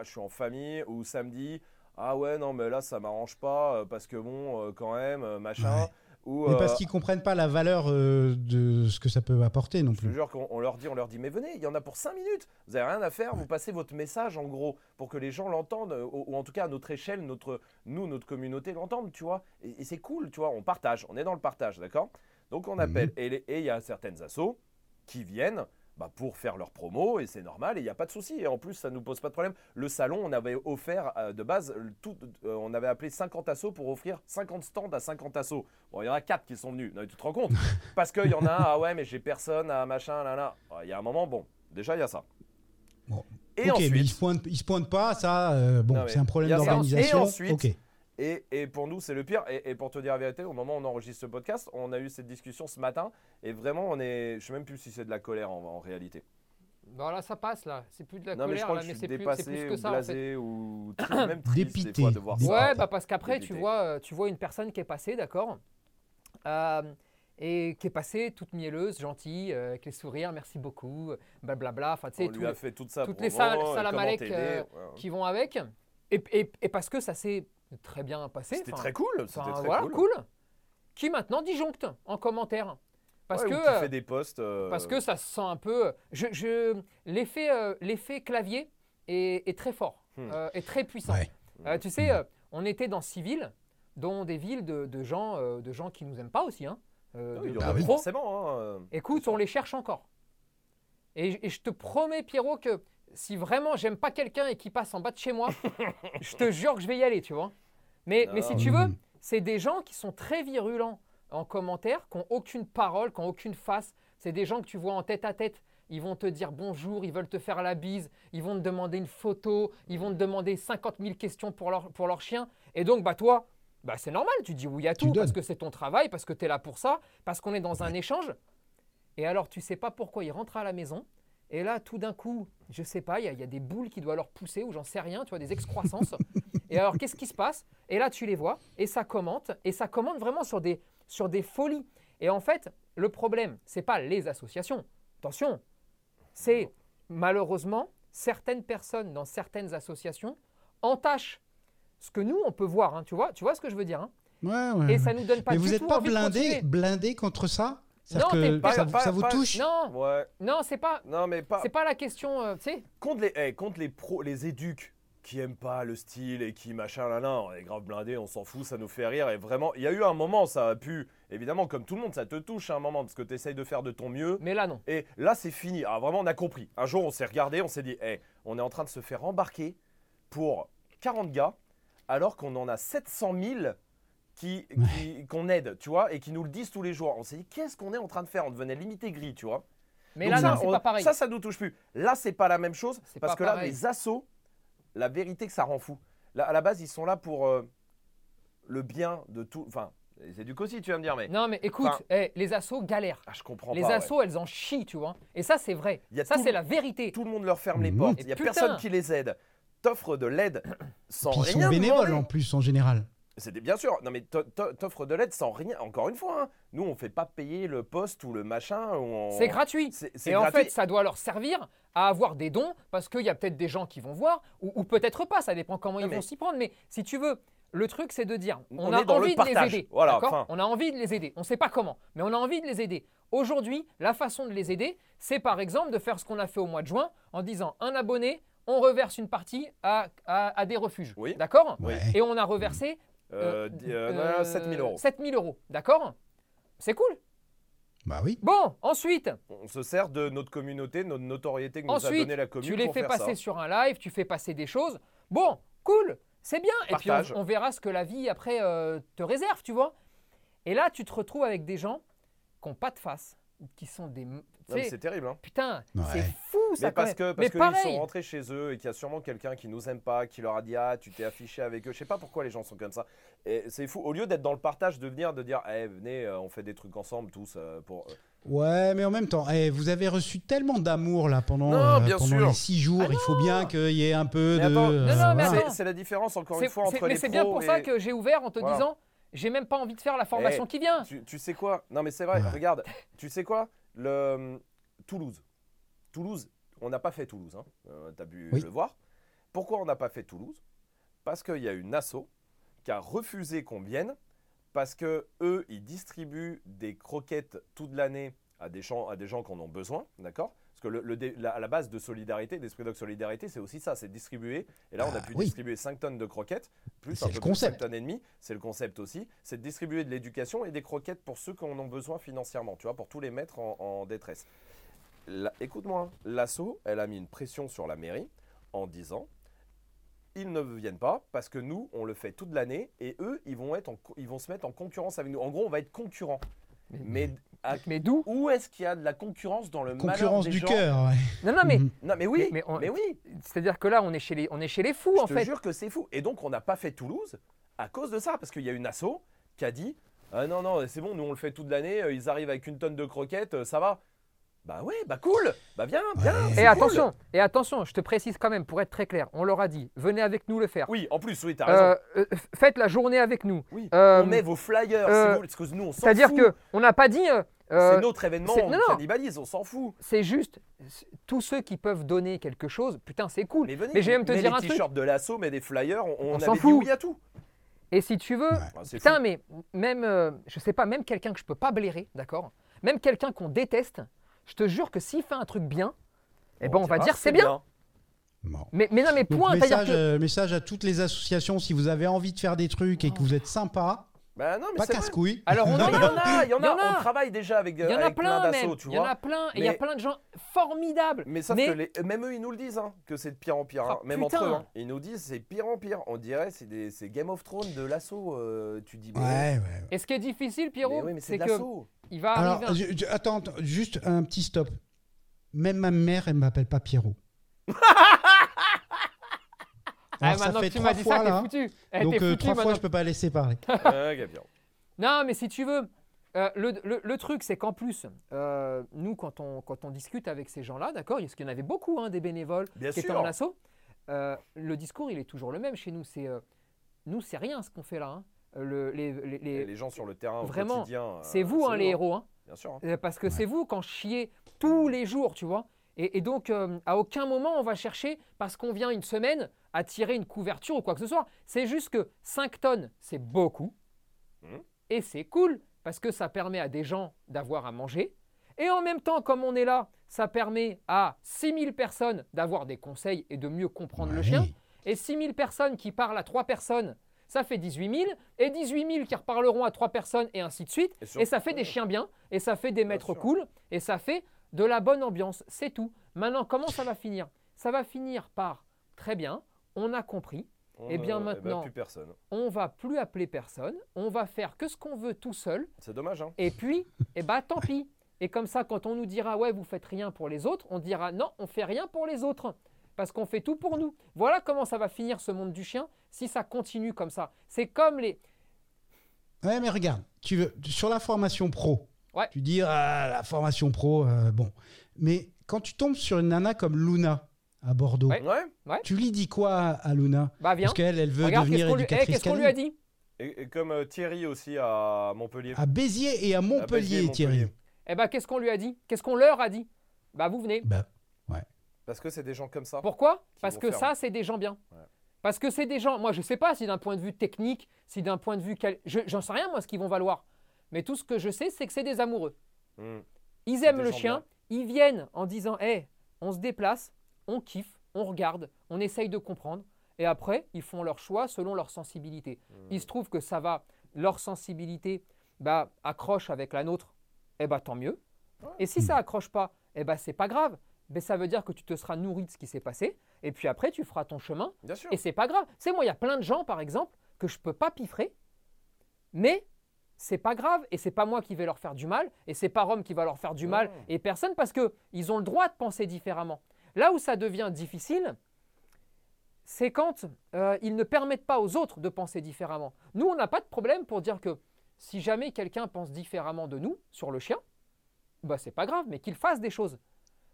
je suis en famille. Ou samedi, Ah ouais, non, mais là, ça m'arrange pas, euh, parce que bon, euh, quand même, euh, machin. Ou, Mais parce euh, qu'ils comprennent pas la valeur euh, de ce que ça peut apporter non je plus. jure qu'on on leur dit, on leur dit, mais venez, il y en a pour 5 minutes. Vous avez rien à faire, vous passez votre message en gros pour que les gens l'entendent, euh, ou, ou en tout cas à notre échelle, notre, nous, notre communauté l'entende, tu vois. Et, et c'est cool, tu vois, on partage, on est dans le partage, d'accord? Donc on appelle, et les- et il y a certaines assos qui viennent bah, pour faire leur promo, et c'est normal, et il n'y a pas de souci. Et en plus, ça ne nous pose pas de problème. Le salon, on avait offert euh, de base, tout, euh, on avait appelé 50 assos pour offrir 50 stands à 50 assos. Bon, il y en a 4 qui sont venus, non, mais tu te rends compte? Parce qu'il y en a un, ah ouais, mais j'ai personne, ah, machin, là, là. Il y a un moment, bon, déjà, il y a ça. Bon. Et ok, mais ensuite, ils se pointent, ils se pointent pas, ça, euh, bon, mais c'est un problème d'organisation. Et ensuite, ok. Et, et pour nous, c'est le pire. Et, et pour te dire la vérité, au moment où on enregistre ce podcast, on a eu cette discussion ce matin. Et vraiment, on est. Je sais même plus si c'est de la colère en, en réalité. Bon, là, ça passe, là. C'est plus de la non, mais je colère, crois là, que mais je c'est suis plus, c'est dépassé plus que ou ça, en fait. blasé ou même triste des Dépité. fois de voir ça. Ouais, bah parce qu'après, tu Dépité. vois, euh, tu vois une personne qui est passée, d'accord euh, Et qui est passée toute mielleuse, gentille, euh, avec les sourires, merci beaucoup, blablabla. Enfin, tu sais, lui a fait toute ça. toutes les promo, sal- euh, euh, ouais. qui vont avec. Et, et- et parce que ça s'est très bien passé. C'était très cool. C'était très voilà, cool. cool. Qui maintenant disjoncte en commentaire. Parce Ouais, ou que. qui euh, fait des posts. euh, Parce que ça se sent un peu. Je, je- l'effet, euh, l'effet clavier est, est très fort, Hmm. euh, est très puissant. Ouais. Euh, tu sais, euh, on était dans six villes, dont des villes de, de gens, euh, de gens qui nous aiment pas aussi, hein, euh, non, de- il y de en a oui. pros. forcément. hein. Écoute, on les cherche encore. Et, et je te promets, Pierrot, que si vraiment j'aime pas quelqu'un et qui passe en bas de chez moi, je te jure que je vais y aller, tu vois. Mais, mais si tu mais- veux, c'est des gens qui sont très virulents en commentaire, qui n'ont aucune parole, qui n'ont aucune face. C'est des gens que tu vois en tête à tête. Ils vont te dire bonjour, ils veulent te faire la bise, ils vont te demander une photo, ils vont te demander 50 000 questions pour leur, pour leur chien. Et donc, bah toi, bah c'est normal, tu dis oui à Tu tout parce donnes. que c'est ton travail, parce que tu es là pour ça, parce qu'on est dans un échange. Et alors, tu sais pas pourquoi ils rentrent à la maison. Et là, tout d'un coup, je sais pas, il y, a- il y a des boules qui doivent leur pousser ou j'en sais rien, tu vois, des excroissances. et alors, qu'est-ce qui se passe? Et là, tu les vois et ça commente. Et ça commente vraiment sur des, sur des folies. Et en fait, le problème, c'est pas les associations. Attention, c'est malheureusement certaines personnes dans certaines associations entachent ce que nous, on peut voir. hein, tu, vois, tu vois ce que je veux dire hein? Ouais, ouais. Et ça nous donne pas mais du vous n'êtes pas blindé, contre ça? Non, que pas- ça, pas- ça vous pas- touche? Non, Ouais. non, c'est pas, Non, mais pas. c'est pas la question. euh, tu sais, contre les, eh, contre les pros, les éduques qui aiment pas le style et qui machin là là, on est grave blindé, on s'en fout, ça nous fait rire et vraiment, il y a eu un moment, ça a pu, évidemment, comme tout le monde, ça te touche à un moment parce que tu essayes de faire de ton mieux. mais là non. Et là, c'est fini. Ah, vraiment, on a compris. Un jour, on s'est regardé, on s'est dit, Eh, on est en train de se faire embarquer pour 40 gars, alors qu'on en a 700 000 qui, qui- qu'on aide, tu vois, et qui nous le disent tous les jours. On s'est dit, qu'est-ce qu'on est en train de faire On devenait limité gris, tu vois. Mais Donc là ça, non, c'est pas pareil. Ça, ça nous touche plus. Là, c'est pas la même chose C'est parce que là, les assos, la vérité que ça rend fou. Là, à la base, ils sont là pour euh, le bien de tout. Enfin, les éduques aussi, tu vas me dire, mais. Non, mais écoute, Enfin- eh, les assos galèrent. Ah, je comprends Les pas. ouais. assos, elles en chient, tu vois. Et ça, c'est vrai. Il y a Ça, tout- c'est la vérité. Tout le monde leur ferme les portes. Il n'y a putain. personne qui les aide. T'offres de l'aide sans Puis ils rien sont bénévoles demander. en plus en général. C'était bien sûr. Non mais t'o- t'o- t'offres de l'aide sans rien. Encore une fois, hein. nous on fait pas payer le poste ou le machin. on- C'est gratuit. C'est c'est Et en fait, ça doit leur servir à avoir des dons parce qu'il y a peut-être des gens qui vont voir ou, ou peut-être pas. Ça dépend comment Non, ils mais- vont s'y prendre. Mais si tu veux, le truc, c'est de dire on, On a envie de les aider. Voilà, fin. On a envie de les aider. On ne sait pas comment, mais on a envie de les aider. Aujourd'hui, la façon de les aider, c'est par exemple de faire ce qu'on a fait au mois de juin en disant un abonné, on reverse une partie à, à- à des refuges. Oui. D'accord Ouais. Et on a reversé Euh, euh, non, 7000 euros. 7000 euros. D'accord C'est cool. Bah oui. Bon, ensuite, On se sert de notre communauté, notre notoriété que nous a Ensuite, donné la commune tu les pour fais faire passer ça. sur un live, tu fais passer des choses. Bon, cool, c'est bien. Et puis on verra ce que la vie après euh, te réserve, tu vois. Et là, tu te retrouves avec des gens qui n'ont pas de face, qui sont des. mais sais, c'est terrible. Hein. putain, Ouais. c'est fou ça Mais parce que parce Mais pareil. sont rentrés chez eux et qu'il y a sûrement quelqu'un qui nous aime pas, qui leur a dit ah tu t'es affiché avec eux. Je sais pas pourquoi les gens sont comme ça. Et c'est fou. Au lieu d'être dans le partage, de venir de dire eh venez euh, on fait des trucs ensemble tous euh, pour. Ouais, mais en même temps, eh, vous avez reçu tellement d'amour là pendant, Non, euh, pendant sûr. les six jours. Ah il faut bien qu'il y ait un peu Mais de. attends, euh, Non, non, mais voilà. C'est la différence encore une fois entre mais les c'est bien pour et- ça que j'ai ouvert en te Voilà. disant j'ai même pas envie de faire la formation Eh, qui vient. Tu, tu sais quoi? Non mais c'est vrai, Ouais. regarde, tu sais quoi? Le Toulouse. Toulouse, on n'a pas fait Toulouse, hein. Euh, t'as pu Oui. le voir. Pourquoi on n'a pas fait Toulouse? Parce qu'il y a une asso qui a refusé qu'on vienne parce que eux, ils distribuent des croquettes toute l'année à des gens, à des gens qui en ont besoin, d'accord? Que le, la, à la base de solidarité, d'esprit de solidarité, c'est aussi ça, c'est distribuer. Et là, on a Ah, pu oui. distribuer 5 tonnes de croquettes, plus un peu plus de 5 concept. tonnes et demie. C'est le concept aussi. C'est de distribuer de l'éducation et des croquettes pour ceux qui en ont besoin financièrement, tu vois, pour tous les mettre en, en détresse. Écoute-moi, l'ASSO, elle a mis une pression sur la mairie en disant ils ne viennent pas parce que nous, on le fait toute l'année et eux, ils vont, être en ils vont se mettre en concurrence avec nous. En gros, on va être concurrents. Mais à- Mais d'où où est-ce qu'il y a de la concurrence dans le malheur Concurrence des du gens cœur. ouais. Non, non, mais. Non, mais oui, Mais- mais, mais oui. c'est-à-dire que là, on est chez les, on est chez les fous, en Je te fait. jure que c'est fou. Et donc, on n'a pas fait Toulouse à cause de ça, parce qu'il y a une asso qui a dit Ah non, non, c'est bon, nous on le fait toute l'année, euh, ils arrivent avec une tonne de croquettes, euh, ça va. Bah ouais, bah cool, bah viens, viens. Ouais. Et cool. attention, et attention, je te précise quand même, pour être très clair, on leur a dit, venez avec nous le faire. Oui, en plus, oui, t'as raison. Euh, euh, faites la journée avec nous. oui, euh, on met vos flyers, euh, c'est vous, parce que nous on s'en C'est-à-dire fout. que on n'a pas dit. Euh, c'est notre événement, on non, cannibalise, on s'en fout. c'est juste tous ceux qui peuvent donner quelque chose. Putain, c'est cool. Mais venez, Mais je vais même te mets dire un truc. t-shirts de l'assaut, mais des flyers, on, on On s'en avait dit fout. oui à tout. Et si tu veux, Ouais. Putain, fou. mais même, euh, je sais pas, même quelqu'un que je peux pas blairer, d'accord? Même quelqu'un qu'on déteste, je te jure que s'il fait un truc bien, eh ben on va dire c'est bien. Bon. Mais, mais non, mais Donc, point. C'est-à-dire message, que euh, message à toutes les associations, si vous avez envie de faire des trucs et que vous êtes sympa, Bah non, mais pas casse-couille. Alors, on Non, en mais il y en a, il y en Il y en a, on travaille déjà avec, il y en a avec plein plein d'assauts, tu Il y en vois. a plein. Et il y a plein de gens formidables. Mais sauf Mais- que les- même eux, ils nous le disent, hein, que c'est de pire en pire. hein. Ah, même putain. entre eux, hein. ils nous disent c'est pire en pire. On dirait c'est des- c'est Game of Thrones de l'assaut. euh, tu dis mais, Ouais, ouais. Et ce qui est difficile, Pierrot, mais oui, mais c'est que il va Alors, arriver. un- je- je- attends, attends, juste un petit stop. Même ma mère, elle m'appelle pas Pierrot. Ah, Alors, ça maintenant fait que tu trois m'as dit fois ça, t'es là. foutu. Eh, Donc euh, foutu trois fois, je peux pas laisser parler. Non, mais si tu veux, euh, le, le- le truc, c'est qu'en plus, euh, nous, quand on, quand on discute avec ces gens-là, d'accord, parce qu'il y en avait beaucoup, hein, des bénévoles Bien qui étaient sûr. en assaut, euh, le discours, il est toujours le même chez nous. C'est euh, nous, c'est rien ce qu'on fait là. hein. Le- les- les- les- Et les gens sur le terrain au Vraiment, euh, c'est vous, hein, les héros. hein. Bien sûr. hein. Parce que c'est vous quand chiez tous les jours, tu vois. Et, et donc, euh, à aucun moment, on va chercher, parce qu'on vient une semaine, à tirer une couverture ou quoi que ce soit. C'est juste que 5 tonnes, c'est beaucoup. Mhm. Et c'est cool, parce que ça permet à des gens d'avoir à manger. Et en même temps, comme on est là, ça permet à 6000 personnes d'avoir des conseils et de mieux comprendre le Ouais. chien. Et 6000 personnes qui parlent à 3 personnes, ça fait 18 000. Et 18 000 qui reparleront à 3 personnes, et ainsi de suite. Et Et, ça fait des chiens bien, et ça fait des maîtres sûr. cool, et ça fait de la bonne ambiance. C'est tout. Maintenant, comment ça va finir? Ça va finir par très bien, on a compris, On, Eh bien, euh, maintenant- plus personne. on va plus appeler personne, on va faire que ce qu'on veut tout seul, C'est dommage. Hein. et puis, eh ben, tant pis. Et comme ça, quand on nous dira ouais, vous faites rien pour les autres, on dira non, on fait rien pour les autres. Parce qu'on fait tout pour nous. Voilà comment ça va finir ce monde du chien si ça continue comme ça. C'est comme les. Ouais, mais regarde, tu veux, sur la formation pro, Ouais. tu dis ah, la formation pro, euh, bon. Mais quand tu tombes sur une nana comme Luna à Bordeaux, Ouais. Ouais. tu lui dis quoi à Luna? Bah viens. Parce qu'elle, elle veut Regarde, qu'est-ce devenir qu'on lui, eh, éducatrice qu'est-ce qu'on lui a canine. dit? Et, et comme euh, Thierry aussi à Montpellier. À Béziers et à Béziers, Montpellier, Thierry. Montpellier. Eh ben, qu'est-ce qu'on lui a dit? Qu'est-ce qu'on leur a dit? Bah, vous venez. Bah, Parce que c'est des gens comme ça. Pourquoi? Parce vont que faire. ça, c'est des gens bien. Ouais. Parce que c'est des gens. Moi, je sais pas si d'un point de vue technique, si d'un point de vue. je- J'en sais rien, moi, ce qu'ils vont valoir. Mais tout ce que je sais, c'est que c'est des amoureux. Hmm. Ils aiment le chien. Ils viennent en disant Hé, on se déplace, on kiffe, on regarde, on essaye de comprendre. Et après, ils font leur choix selon leur sensibilité. Hmm. Il se trouve que ça va, leur sensibilité bah, accroche avec la nôtre, eh bah, tant mieux. Et si ça accroche pas, eh bah, c'est pas grave. Mais ça veut dire que tu te seras nourri de ce qui s'est passé. Et puis après, tu feras ton chemin. Bien sûr. Et c'est pas grave. C'est moi, il y a plein de gens, par exemple, que je peux pas piffrer, mais c'est pas grave et c'est pas moi qui vais leur faire du mal et c'est pas Rome qui va leur faire du mal Non. et personne parce que ils ont le droit de penser différemment. Là où ça devient difficile, c'est quand euh, ils ne permettent pas aux autres de penser différemment. Nous, on n'a pas de problème pour dire que si jamais quelqu'un pense différemment de nous sur le chien, bah c'est pas grave, mais qu'il fasse des choses.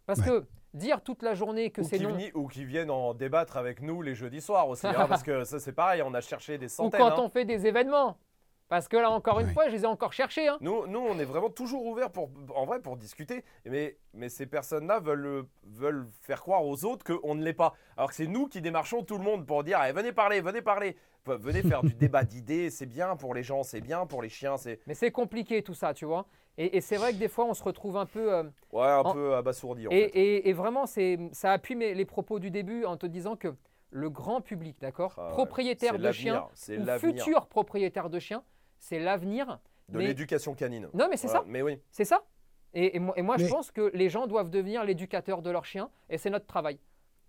Parce Ouais. que dire toute la journée que Ou c'est qui, non, ou qui viennent en débattre avec nous les jeudis soirs aussi. hein, parce que ça, c'est pareil, on a cherché des ou centaines. quand hein. on fait des événements. Parce que là, encore une fois, je les ai encore cherchés. hein. Nous, nous, on est vraiment toujours ouverts pour, en vrai, pour discuter. Mais, mais ces personnes-là veulent, veulent faire croire aux autres qu'on ne l'est pas. Alors que c'est nous qui démarchons tout le monde pour dire Eh, venez parler, venez parler. Enfin, Venez faire du débat d'idées, c'est bien pour les gens, c'est bien pour les chiens. C'est Mais c'est compliqué tout ça, tu vois. Et, et c'est vrai que des fois, on se retrouve un peu. euh, ouais, un En- peu abasourdi. En et, fait. et- et vraiment, c'est, ça appuie mes- les propos du début en te disant que le grand public, d'accord, Ah propriétaire de chiens ou futur propriétaire de chiens, c'est l'avenir. de mais- l'éducation canine. Non, mais c'est Voilà, ça, Mais oui. c'est ça. Et, et moi, et moi, je pense que les gens doivent devenir l'éducateur de leurs chiens, et c'est notre travail.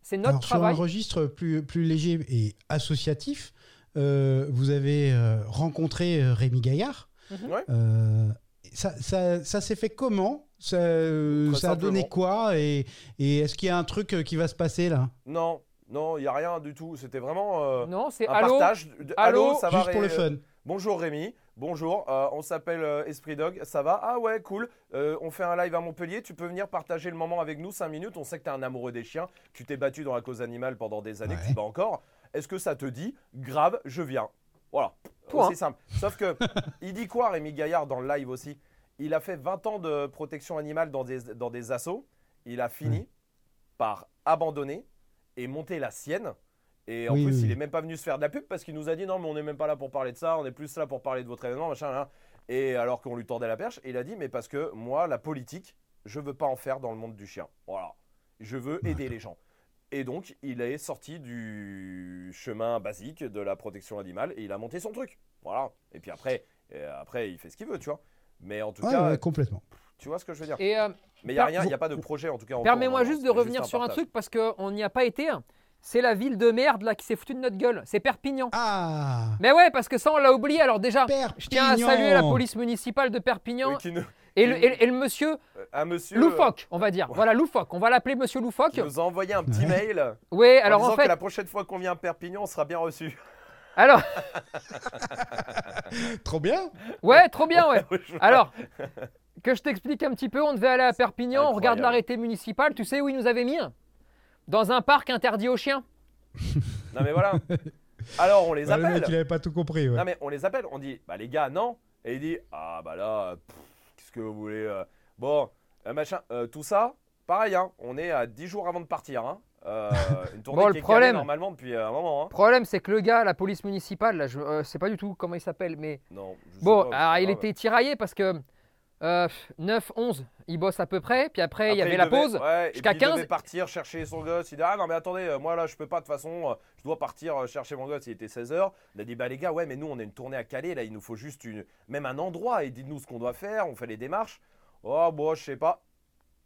C'est notre Alors, sur un travail. registre plus, plus léger et associatif, euh, vous avez euh, rencontré euh, Rémi Gaillard. Mhm. Ouais. Euh, ça ça, ça s'est fait comment? Ça, euh, a donné quoi? Et, et est-ce qu'il y a un truc qui va se passer là? Non, non, il n'y a rien du tout. C'était vraiment euh, Non, c'est un allô. partage. allô, allô, ça va Juste pour le fun. Bonjour Rémi, bonjour, euh, on s'appelle euh, Esprit Dog, ça va? Ah ouais, cool, Euh, on fait un live à Montpellier, tu peux venir partager le moment avec nous 5 minutes, on sait que tu es un amoureux des chiens, tu t'es battu dans la cause animale pendant des années, que Ouais. tu bats encore, est-ce que ça te dit Grave, je viens. Voilà, c'est simple. Sauf que, il dit quoi Rémi Gaillard dans le live aussi? Il a fait 20 ans de protection animale dans des, dans des assos, il a fini Ouais. par abandonner et monter la sienne. Et en Oui, plus, oui, il est même pas venu se faire de la pub parce qu'il nous a dit non, mais on n'est même pas là pour parler de ça, on est plus là pour parler de votre événement, machin. là. Et alors qu'on lui tordait la perche, il a dit mais parce que moi, la politique, je veux pas en faire dans le monde du chien. Voilà, je veux aider les gens. Et donc, il est sorti du chemin basique de la protection animale et il a monté son truc. Voilà. Et puis après, après, il fait ce qu'il veut, tu vois. Mais en tout Ouais, cas, ouais, complètement. tu vois ce que je veux dire. Et euh, Mais il n'y a rien, il n'y a pas de projet en tout cas. permets-moi juste de revenir sur un truc parce qu'on n'y a pas été. C'est la ville de merde là qui s'est foutue de notre gueule. C'est Perpignan. Ah Mais ouais, parce que ça, on l'a oublié. Alors déjà, Perpignan je tiens à saluer la police municipale de Perpignan Oui, nous- et, le, et- et le monsieur euh, un monsieur loufoque, on va dire. Voilà, loufoque. On va l'appeler monsieur loufoque. qui nous a envoyé un petit mail Oui, en alors disant en fait, que la prochaine fois qu'on vient à Perpignan, on sera bien reçu. alors, Trop bien ouais, trop bien, ouais. Alors, que je t'explique un petit peu, on devait aller à Perpignan, on regarde l'arrêté municipal, tu sais où il nous avait mis Dans un parc interdit aux chiens. non mais voilà. Alors on les Bah, Le appelle. mec, il avait pas tout compris. ouais. Non mais on les appelle, on dit bah les gars non et il dit ah bah là pff, qu'est-ce que vous voulez euh, bon euh, machin euh, tout ça pareil hein, on est à 10 jours avant de partir hein. Euh, une tournée Bon, le qui est calée problème- normalement depuis un moment hein. Le problème, c'est que le gars, la police municipale, là, je euh, sais pas du tout comment il s'appelle, mais Non. je sais bon, pas, c'est alors, pas il grave. était tiraillé parce que euh, 9, 11, il bosse à peu près, puis après, il y avait la devait- pause. ouais, jusqu'à puis il 15. devait partir chercher son gosse. Il dit Ah non, mais attendez, euh, moi là, je peux pas, de toute façon, euh, je dois partir euh, chercher mon gosse. Il était 16h. Il a dit Bah les gars, ouais, mais nous, on a une tournée à Calais. Là, il nous faut juste une, même un endroit. Et dites-nous ce qu'on doit faire. On fait les démarches. Oh, bon, je sais pas.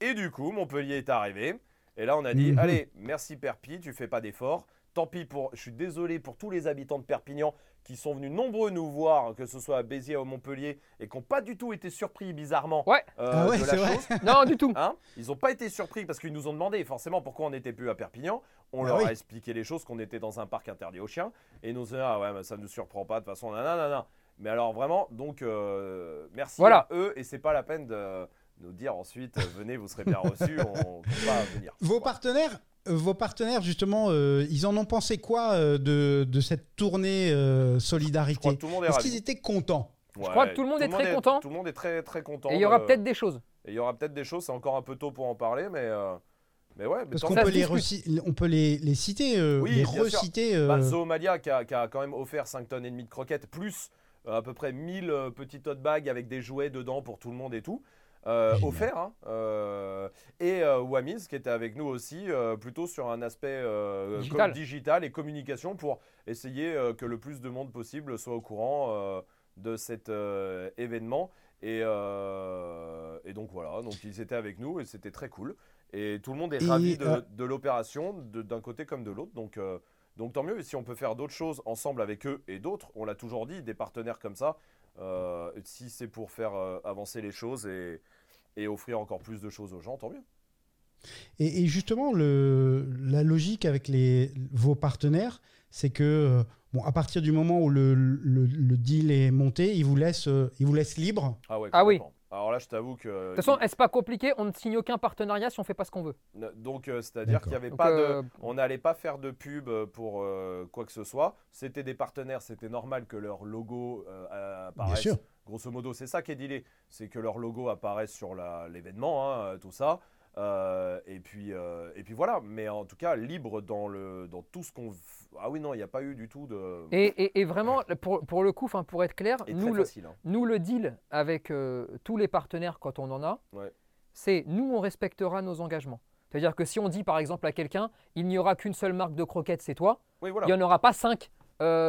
Et du coup, Montpellier est arrivé. Et là, on a dit Mhm. Allez, merci Perpi, tu fais pas d'efforts. Tant pis pour. Je suis désolé pour tous les habitants de Perpignan qui sont venus nombreux nous voir, que ce soit à Béziers ou à Montpellier, et qui n'ont pas du tout été surpris, bizarrement, Ouais. euh, Ah ouais, de c'est la vrai. chose. Non, du tout. Hein? Ils n'ont pas été surpris parce qu'ils nous ont demandé forcément pourquoi on n'était plus à Perpignan. On Ah leur oui. a expliqué les choses, qu'on était dans un parc interdit aux chiens. Et ils nous ont dit Ah ouais, mais ça ne nous surprend pas, de toute façon, nanana. Mais alors vraiment, donc euh, merci Voilà. à eux. Et c'est pas la peine de nous dire ensuite euh, Venez, vous serez bien reçus, on ne va venir. Vos Voilà. partenaires, vos partenaires justement, euh, ils en ont pensé quoi euh, de, de cette tournée euh, Je solidarité est Est-ce qu'ils étaient contents? Ouais, crois que tout le monde est très content. Tout le monde est très très content. Et il y aura peut-être des choses. et il y aura peut-être des choses, c'est encore un peu tôt pour en parler, mais, euh, mais ouais. mais Parce qu'on peut, les, on peut les, les citer, euh, Oui, les reciter. euh, Bah, Zoomalia qui a, qui a quand même offert 5 tonnes et demie de croquettes, plus euh, à peu près 1000 euh, petits tote bags avec des jouets dedans pour tout le monde et tout. Euh, offert. hein, euh, et euh, Wamiz qui était avec nous aussi, euh, plutôt sur un aspect euh, Digital. et communication pour essayer que le plus de monde possible soit au courant de cet événement. Et, et donc voilà, donc ils étaient avec nous et c'était très cool. Et tout le monde est Et, ravi de, de l'opération, d'un côté comme de l'autre. Donc, donc tant mieux. Et si on peut faire d'autres choses ensemble avec eux et d'autres, on l'a toujours dit, des partenaires comme ça, si c'est pour faire avancer les choses et, et offrir encore plus de choses aux gens, tant mieux. Et, et justement, le, la logique avec les, vos partenaires, c'est que, euh, bon, à partir du moment où le, le- le deal est monté, ils vous laissent, euh, ils vous laissent libre. Ah, ouais, Ah oui. Alors là, je t'avoue que. De toute façon, est-ce pas compliqué? On ne signe aucun partenariat si on fait pas ce qu'on veut. Donc, euh, c'est-à-dire qu'il n'y avait Donc, pas euh, de. On n'allait pas faire de pub pour euh, quoi que ce soit. C'était des partenaires, c'était normal que leur logo euh, Bien apparaisse. sûr. Grosso modo, c'est ça qui est dealé. C'est que leur logo apparaisse sur l'événement, hein, euh, tout ça. Euh, et, puis, euh, et puis voilà. Mais en tout cas, libre dans, le, dans tout ce qu'on. Ah oui, non, il n'y a pas eu du tout de. Et, et- et vraiment, pour, pour le coup, pour être clair, nous le, facile. hein. nous, le deal avec euh, tous les partenaires quand on en a, Ouais. c'est nous, on respectera nos engagements. C'est-à-dire que si on dit par exemple à quelqu'un, il n'y aura qu'une seule marque de croquettes, c'est toi, Oui, il n'y en aura pas cinq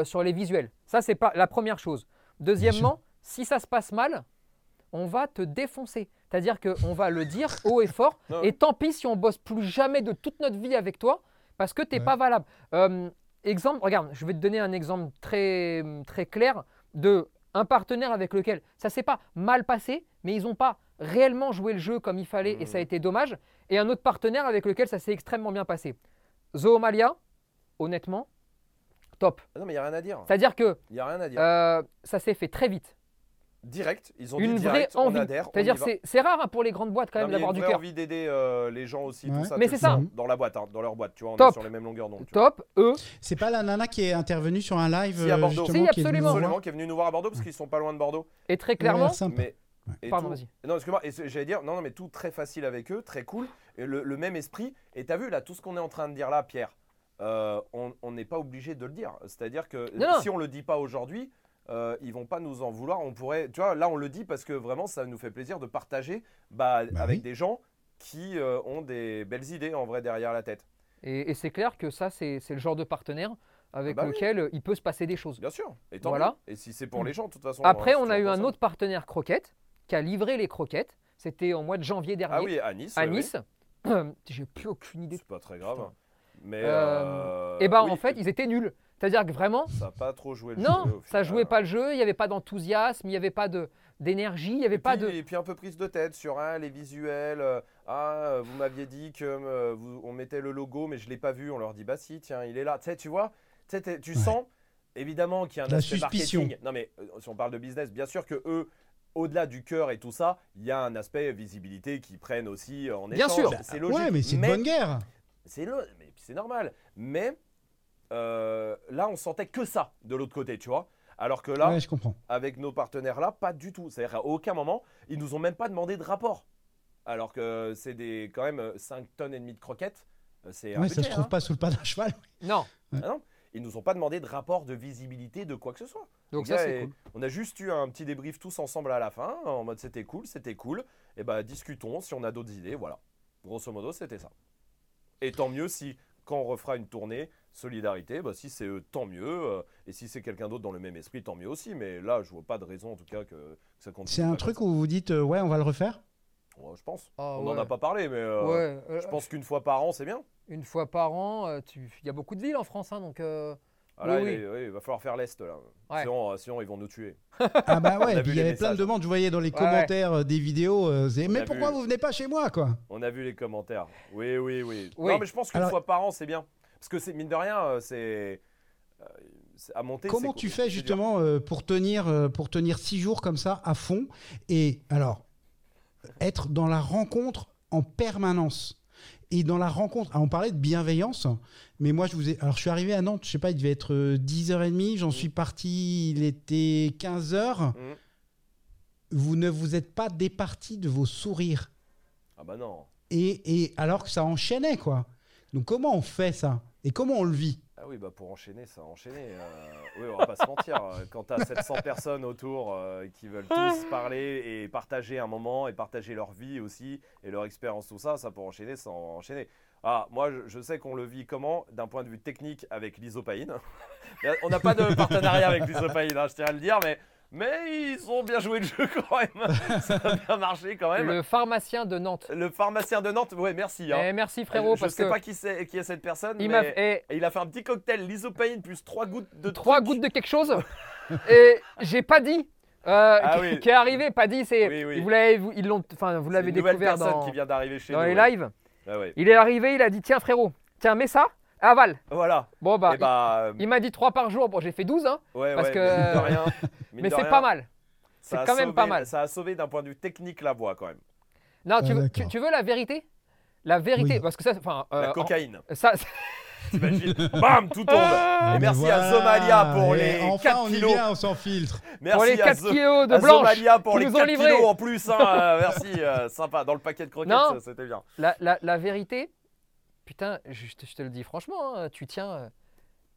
sur les visuels. Ça, c'est pas la première chose. Deuxièmement, si ça se passe mal, on va te défoncer. C'est-à-dire qu'on va le dire haut et fort. Non. Et tant pis si on bosse plus jamais de toute notre vie avec toi, parce que tu n'es Ouais. pas valable. Euh, exemple, regarde, je vais te donner un exemple très, très clair de un partenaire avec lequel ça s'est pas mal passé, mais ils n'ont pas réellement joué le jeu comme il fallait et ça a Mhm. été dommage. Et un autre partenaire avec lequel ça s'est extrêmement bien passé. Zoomalia, honnêtement, top. Ah non, mais il n'y a rien à dire. C'est-à-dire que Il n'y a rien à dire. euh, ça s'est fait très vite. Direct, ils ont Une dit vraie direct, on envie. adhère. C'est-à-dire c'est c'est rare hein, pour les grandes boîtes quand même d'avoir une du vraie cœur. envie d'aider euh, les gens aussi, Ouais. tout ça. Mais c'est ça. Dans la boîte, hein, dans leur boîte, tu vois, on Top. est sur les mêmes longueurs d'onde. Top, eux, C'est pas la nana qui est intervenue sur un live Si, à Bordeaux. Si, qui est venue absolument. nous voir Absolument, qui est venu nous voir à Bordeaux parce qu'ils sont pas loin de Bordeaux. et très clairement. Mais et pardon, tout- vas-y. Non, excuse-moi, j'allais dire, non, non, mais tout très facile avec eux, très cool, et le, le même esprit. Et t'as vu là, tout ce qu'on est en train de dire là, Pierre, euh, on n'est pas obligé de le dire. C'est-à-dire que Non, non. si on le dit pas aujourd'hui, euh, ils vont pas nous en vouloir. On pourrait, tu vois, là on le dit parce que vraiment ça nous fait plaisir de partager bah, Bah avec oui. des gens qui euh, ont des belles idées en vrai derrière la tête. Et, et c'est clair que ça, c'est c'est le genre de partenaire avec Ah bah lequel euh, il peut se passer des choses. Bien sûr. Et tant Voilà. mieux. Et si c'est pour les gens, de toute façon. Après, euh, on a eu un ça. autre partenaire croquette qui a livré les croquettes. C'était au mois de janvier dernier Ah oui, à Nice. à ouais, oui. Nice. J'ai plus aucune idée. C'est pas très grave. Putain. Mais. Euh, euh, et ben oui, en fait, ils étaient nuls. C'est-à-dire que vraiment, Ça n'a pas trop joué le non, jeu. au ça jouait pas le jeu, il n'y avait pas d'enthousiasme, il n'y avait pas de- d'énergie, il n'y avait Et pas puis, de. et puis un peu prise de tête sur hein, les visuels. euh, ah, vous m'aviez dit que euh, vous- on mettait le logo, mais je l'ai pas vu. On leur dit bah si, tiens, il est là. Tu sais, tu vois, tu sais, t'es- tu Ouais. sens évidemment qu'il y a un La aspect suspicion. marketing. Non mais euh, si on parle de business, bien sûr que eux. Au-delà du cœur et tout ça, il y a un aspect visibilité qu'ils prennent aussi en Bien échange. sûr. C'est logique. Ouais, mais c'est une bonne guerre. C'est mais c'est normal. Mais euh, là, on sentait que ça de l'autre côté, tu vois. Alors que là, Ouais, je comprends. avec nos partenaires là, pas du tout. C'est-à-dire à aucun moment, ils nous ont même pas demandé de rapport. Alors que c'est des quand même 5 tonnes et demie de croquettes. Euh, C'est un Ouais, ça se trouve hein. pas sous le pas d'un cheval. Non. Ah non, ils nous ont pas demandé de rapport de visibilité de quoi que ce soit. Donc ça, c'est est- cool. On a juste eu un petit débrief tous ensemble à la fin, en mode c'était cool, c'était cool. Et bah discutons si on a d'autres idées, voilà. Grosso modo, c'était ça. Et tant mieux si, quand on refera une tournée, solidarité, bah, si c'est eux, tant mieux. euh, et si c'est quelqu'un d'autre dans le même esprit, tant mieux aussi. Mais là, je vois pas de raison en tout cas que, que ça continue. C'est un truc où vous vous dites, euh, ouais, on va le refaire? Ouais, je pense. Ah on n'en ouais. a pas parlé, mais euh, Ouais, euh, je pense qu'une fois par an, c'est bien. Une fois par an, euh, tu- il y a beaucoup de villes en France, hein, donc. euh, Ah, là, Oui, il, oui. est- oui, il va falloir faire l'Est là. Ouais. Sinon, euh, sinon, ils vont nous tuer. Ah bah ouais, il y avait plein de demandes, je voyais dans les Ouais, commentaires euh, des vidéos, euh, c'est, mais pourquoi vu. vous venez pas chez moi quoi? On a vu les commentaires. Oui, oui, oui. Oui. Non, mais je pense qu'une Alors- fois par an, c'est bien. Parce que c'est mine de rien, c'est à monter. Comment tu fais justement euh, pour tenir euh, pour tenir six jours comme ça à fond et alors être dans la rencontre en permanence? Et dans la rencontre ah, on parlait de bienveillance mais moi je vous ai alors je suis arrivé à Nantes je sais pas il devait être euh, 10h30 j'en Mm. suis parti il était 15h Mhm. vous ne vous êtes pas départi de vos sourires Ah bah non. et, et alors que ça enchaînait quoi donc comment on fait ça? Et comment on le vit? Ah oui, bah pour enchaîner, ça a enchaîné. euh, oui, on va pas se mentir. euh, Quand tu as 700 personnes autour euh, qui veulent tous parler et partager un moment et partager leur vie aussi et leur expérience, tout ça, ça pour enchaîner, ça a enchaîné. Ah, moi, je, sais qu'on le vit comment? D'un point de vue technique avec l'isopaïne. on n'a pas de partenariat avec l'isopaïne, hein, je tiens à le dire, mais, mais ils ont bien joué le jeu quand même. ça a bien marché quand même. le pharmacien de Nantes. Le pharmacien de Nantes, ouais, merci. hein. Eh, merci frérot, je parce sais que pas qui, c'est, qui est cette personne, il m'a mais fait et il a fait un petit cocktail l'isopaïne plus trois gouttes de trois trucs. gouttes de quelque chose et j'ai pas dit. euh, Ah qui, oui. qui est arrivé, pas dit, c'est. Oui, oui. Vous l'avez, vous, ils l'ont, enfin, vous C'est l'avez une nouvelle découvert personne dans, qui vient d'arriver chez dans nous. les ouais. lives. Ah ouais. Il est arrivé, il a dit tiens frérot, tiens mets ça, avale. Voilà. Bon bah, Et bah, euh, il, il m'a dit 3 par jour. Bon j'ai fait 12 hein, ouais, parce ouais, que- mine de rien, mine mais de c'est rien, pas mal. ça c'est a quand même sauvé- pas mal. Ça a sauvé d'un point de vue technique la voix quand même. Non, tu, Ah, veux, tu, d'accord. tu veux la vérité? La vérité, Oui. parce que ça, enfin, euh, La en- cocaïne. ça, T'imagines? Bam, tout tombe. Ah, Et mais merci à voilà. Zomalia pour Et les enfin, 4 on y kilos. vient, on s'en filtre. Merci pour les à 4 Zo- kilos de à blanche Zomalia pour qui les nous ont 4 livrés. kilos en plus. hein, euh, merci, euh, sympa. Dans le paquet de croquettes, Non. ça, c'était bien. La, la- la vérité, putain, je, te- je te le dis franchement, hein, tu tiens,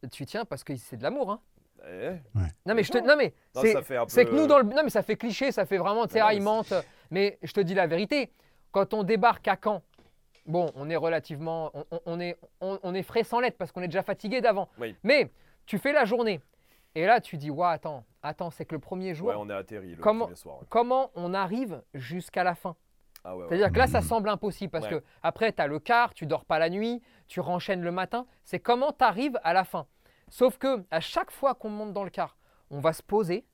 euh, tu tiens parce que c'est de l'amour. Hein. Eh, Non mais je te, non mais non, c'est, ça fait un c'est peu, que nous euh, dans le, non mais ça fait cliché, ça fait vraiment, tu sais, ah, mente. Mais je te dis la vérité, quand on débarque à Caen, bon, on est relativement, on, est, on, on est frais sans lettres parce qu'on est déjà fatigué d'avant. Oui. Mais tu fais la journée et là tu dis, ouais, attends, attends, c'est que le premier jour, Ouais, on est atterri le Comment- premier soir. comment on arrive jusqu'à la fin? Ah ouais, ouais. C'est-à-dire que là, ça Mhm. semble impossible parce Ouais. que après, tu as le quart, tu dors pas la nuit, tu renchaînes le matin. C'est comment tu arrives à la fin. Sauf que à chaque fois qu'on monte dans le car, on va se poser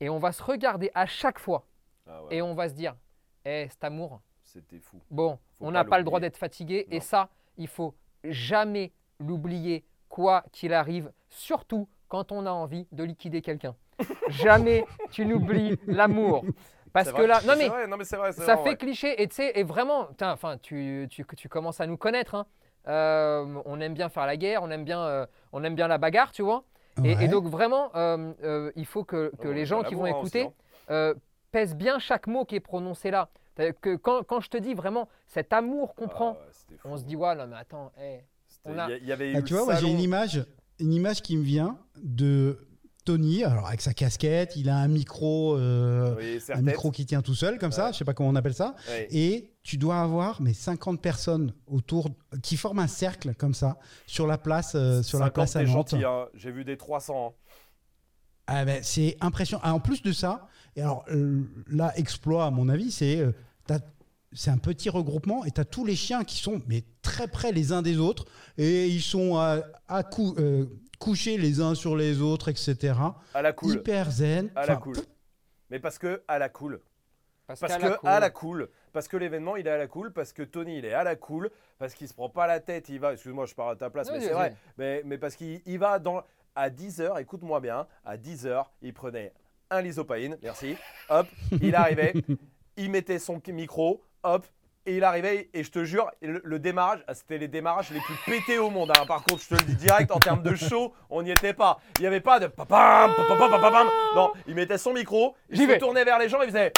et on va se regarder à chaque fois Ah ouais, et on va se dire Eh, cet amour, C'était fou. bon, Faut on n'a pas le droit d'être fatigué et ça, il faut jamais l'oublier, quoi qu'il arrive, surtout quand on a envie de liquider quelqu'un. jamais tu n'oublies l'amour. Parce que là, non mais vrai, non mais c'est vrai, c'est ça vrai, fait ouais. cliché et tu sais et vraiment enfin tu, tu, tu commences à nous connaître hein. Euh, on aime bien faire la guerre on aime bien euh, on aime bien la bagarre tu vois et, donc vraiment euh, euh, il faut que, que les gens qui vont hein, écouter hein. euh, pèsent bien chaque mot qui est prononcé là que quand, quand je te dis vraiment cet amour qu'on Ah prend on se dit ouais non mais attends hey. On a- il y y avait Ah, tu vois, moi j'ai une image, une image qui me vient de Tony, alors avec sa casquette, il a un micro, euh, Oui, un micro qui tient tout seul comme ça, je sais pas comment on appelle ça, Ouais. et tu dois avoir mais 50 personnes autour qui forment un cercle comme ça sur la place, euh, sur la 50, place à t'es Nantes. gentil, hein. J'ai vu des 300. hein. Ah ben, c'est impressionnant. Ah, en plus de ça, et alors euh, là, exploit à mon avis, c'est euh, c'est un petit regroupement et tu as tous les chiens qui sont mais très près les uns des autres et ils sont à, à cou- euh, couchés les uns sur les autres, etc. À la cool. Hyper zen. À la cool. Mais parce que à la cool. parce, que cool, à la cool. Parce que l'événement il est à la cool. Parce que Tony il est à la cool. Parce qu'il se prend pas la tête. Il va. Excuse-moi, je parle à ta place, mais c'est vrai. Mais, mais parce qu'il il va dans. À 10h, écoute-moi bien, à 10h, il prenait un lysopaïne, merci. Hop, il arrivait, il mettait son micro, hop, et il arrivait, et je te jure, le, le démarrage, ah, c'était les démarrages les plus pétés au monde. hein. Par contre, je te le dis direct, en termes de show, on n'y était pas. Il n'y avait pas de papam, papam, papam. Non, il mettait son micro, il se tournait vers les gens, il faisait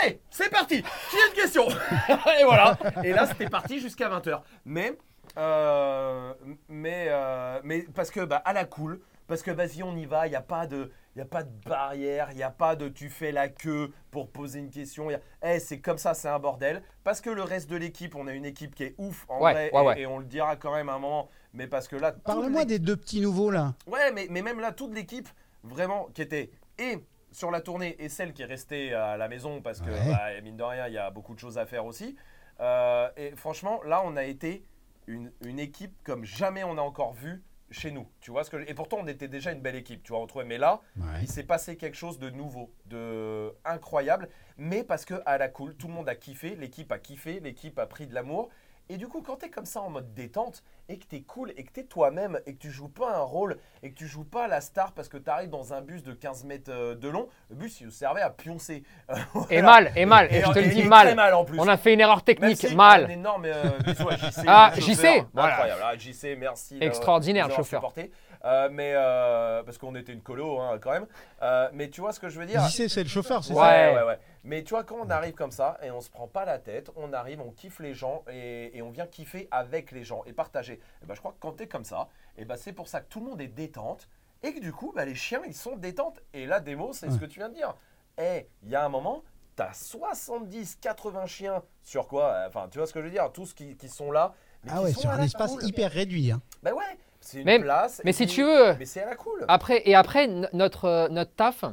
Allez, c'est parti Qui a une question Et voilà. Et là, c'était parti jusqu'à 20h. Mais, euh, mais, euh, mais parce que, bah, à la cool, parce que vas-y, on y va, il n'y a pas de. Il n'y a pas de barrière, il n'y a pas de tu fais la queue pour poser une question. a- Eh, c'est comme ça, c'est un bordel. Parce que le reste de l'équipe, on a une équipe qui est ouf en Ouais, vrai, ouais, et, ouais. et on le dira quand même à un moment. Mais parce que là, Parle-moi des deux petits nouveaux là. Ouais, mais, mais même là, toute l'équipe, vraiment, qui était et sur la tournée et celle qui est restée à la maison, parce que, Ouais. bah, mine de rien, il y a beaucoup de choses à faire aussi. Euh, et franchement, là, on a été une, une équipe comme jamais on a encore vu chez nous. Tu vois ce que je- Et pourtant, on était déjà une belle équipe, tu vois, retrouvé. Mais là, il s'est passé quelque chose de nouveau, de incroyable, mais parce que à la cool, tout le monde a kiffé, l'équipe a kiffé, l'équipe a pris de l'amour. Et du coup, quand tu es comme ça en mode détente et que tu es cool et que tu es toi-même et que tu joues pas un rôle et que tu joues pas la star parce que tu arrives dans un bus de 15 mètres euh, de long, le bus il servait à pioncer. et mal et mal et, je te le dis mal. Mal en plus. on a fait une erreur technique si, mal Un énorme euh, bisou à JC. Ah, JC, voilà. Incroyable. Ah, JC, merci. d'avoir- Extraordinaire, le chauffeur. supporté. Euh, mais euh, parce qu'on était une colo hein, quand même. Euh, mais tu vois ce que je veux dire? C'est le chauffeur, c'est Ouais. ça? Ouais, ouais, ouais. Mais tu vois, quand on arrive comme ça et on se prend pas la tête, on arrive, on kiffe les gens et, et on vient kiffer avec les gens et partager. Et ben, je crois que quand tu es comme ça, et ben, c'est pour ça que tout le monde est détente et que du coup, bah, les chiens, ils sont détentes. Et là, démo, c'est ce que tu viens de dire. Eh, il y a un moment, tu as 70, 80 chiens sur quoi? Enfin, tu vois ce que je veux dire? Tous qui, qui sont là. mais Ah qui ouais, sont sur un la espace cool. hyper réduit. hein. Bah ouais, c'est une Mais- place. mais si puis- tu veux Mais c'est à la cool. Après, et après, notre, euh, notre taf,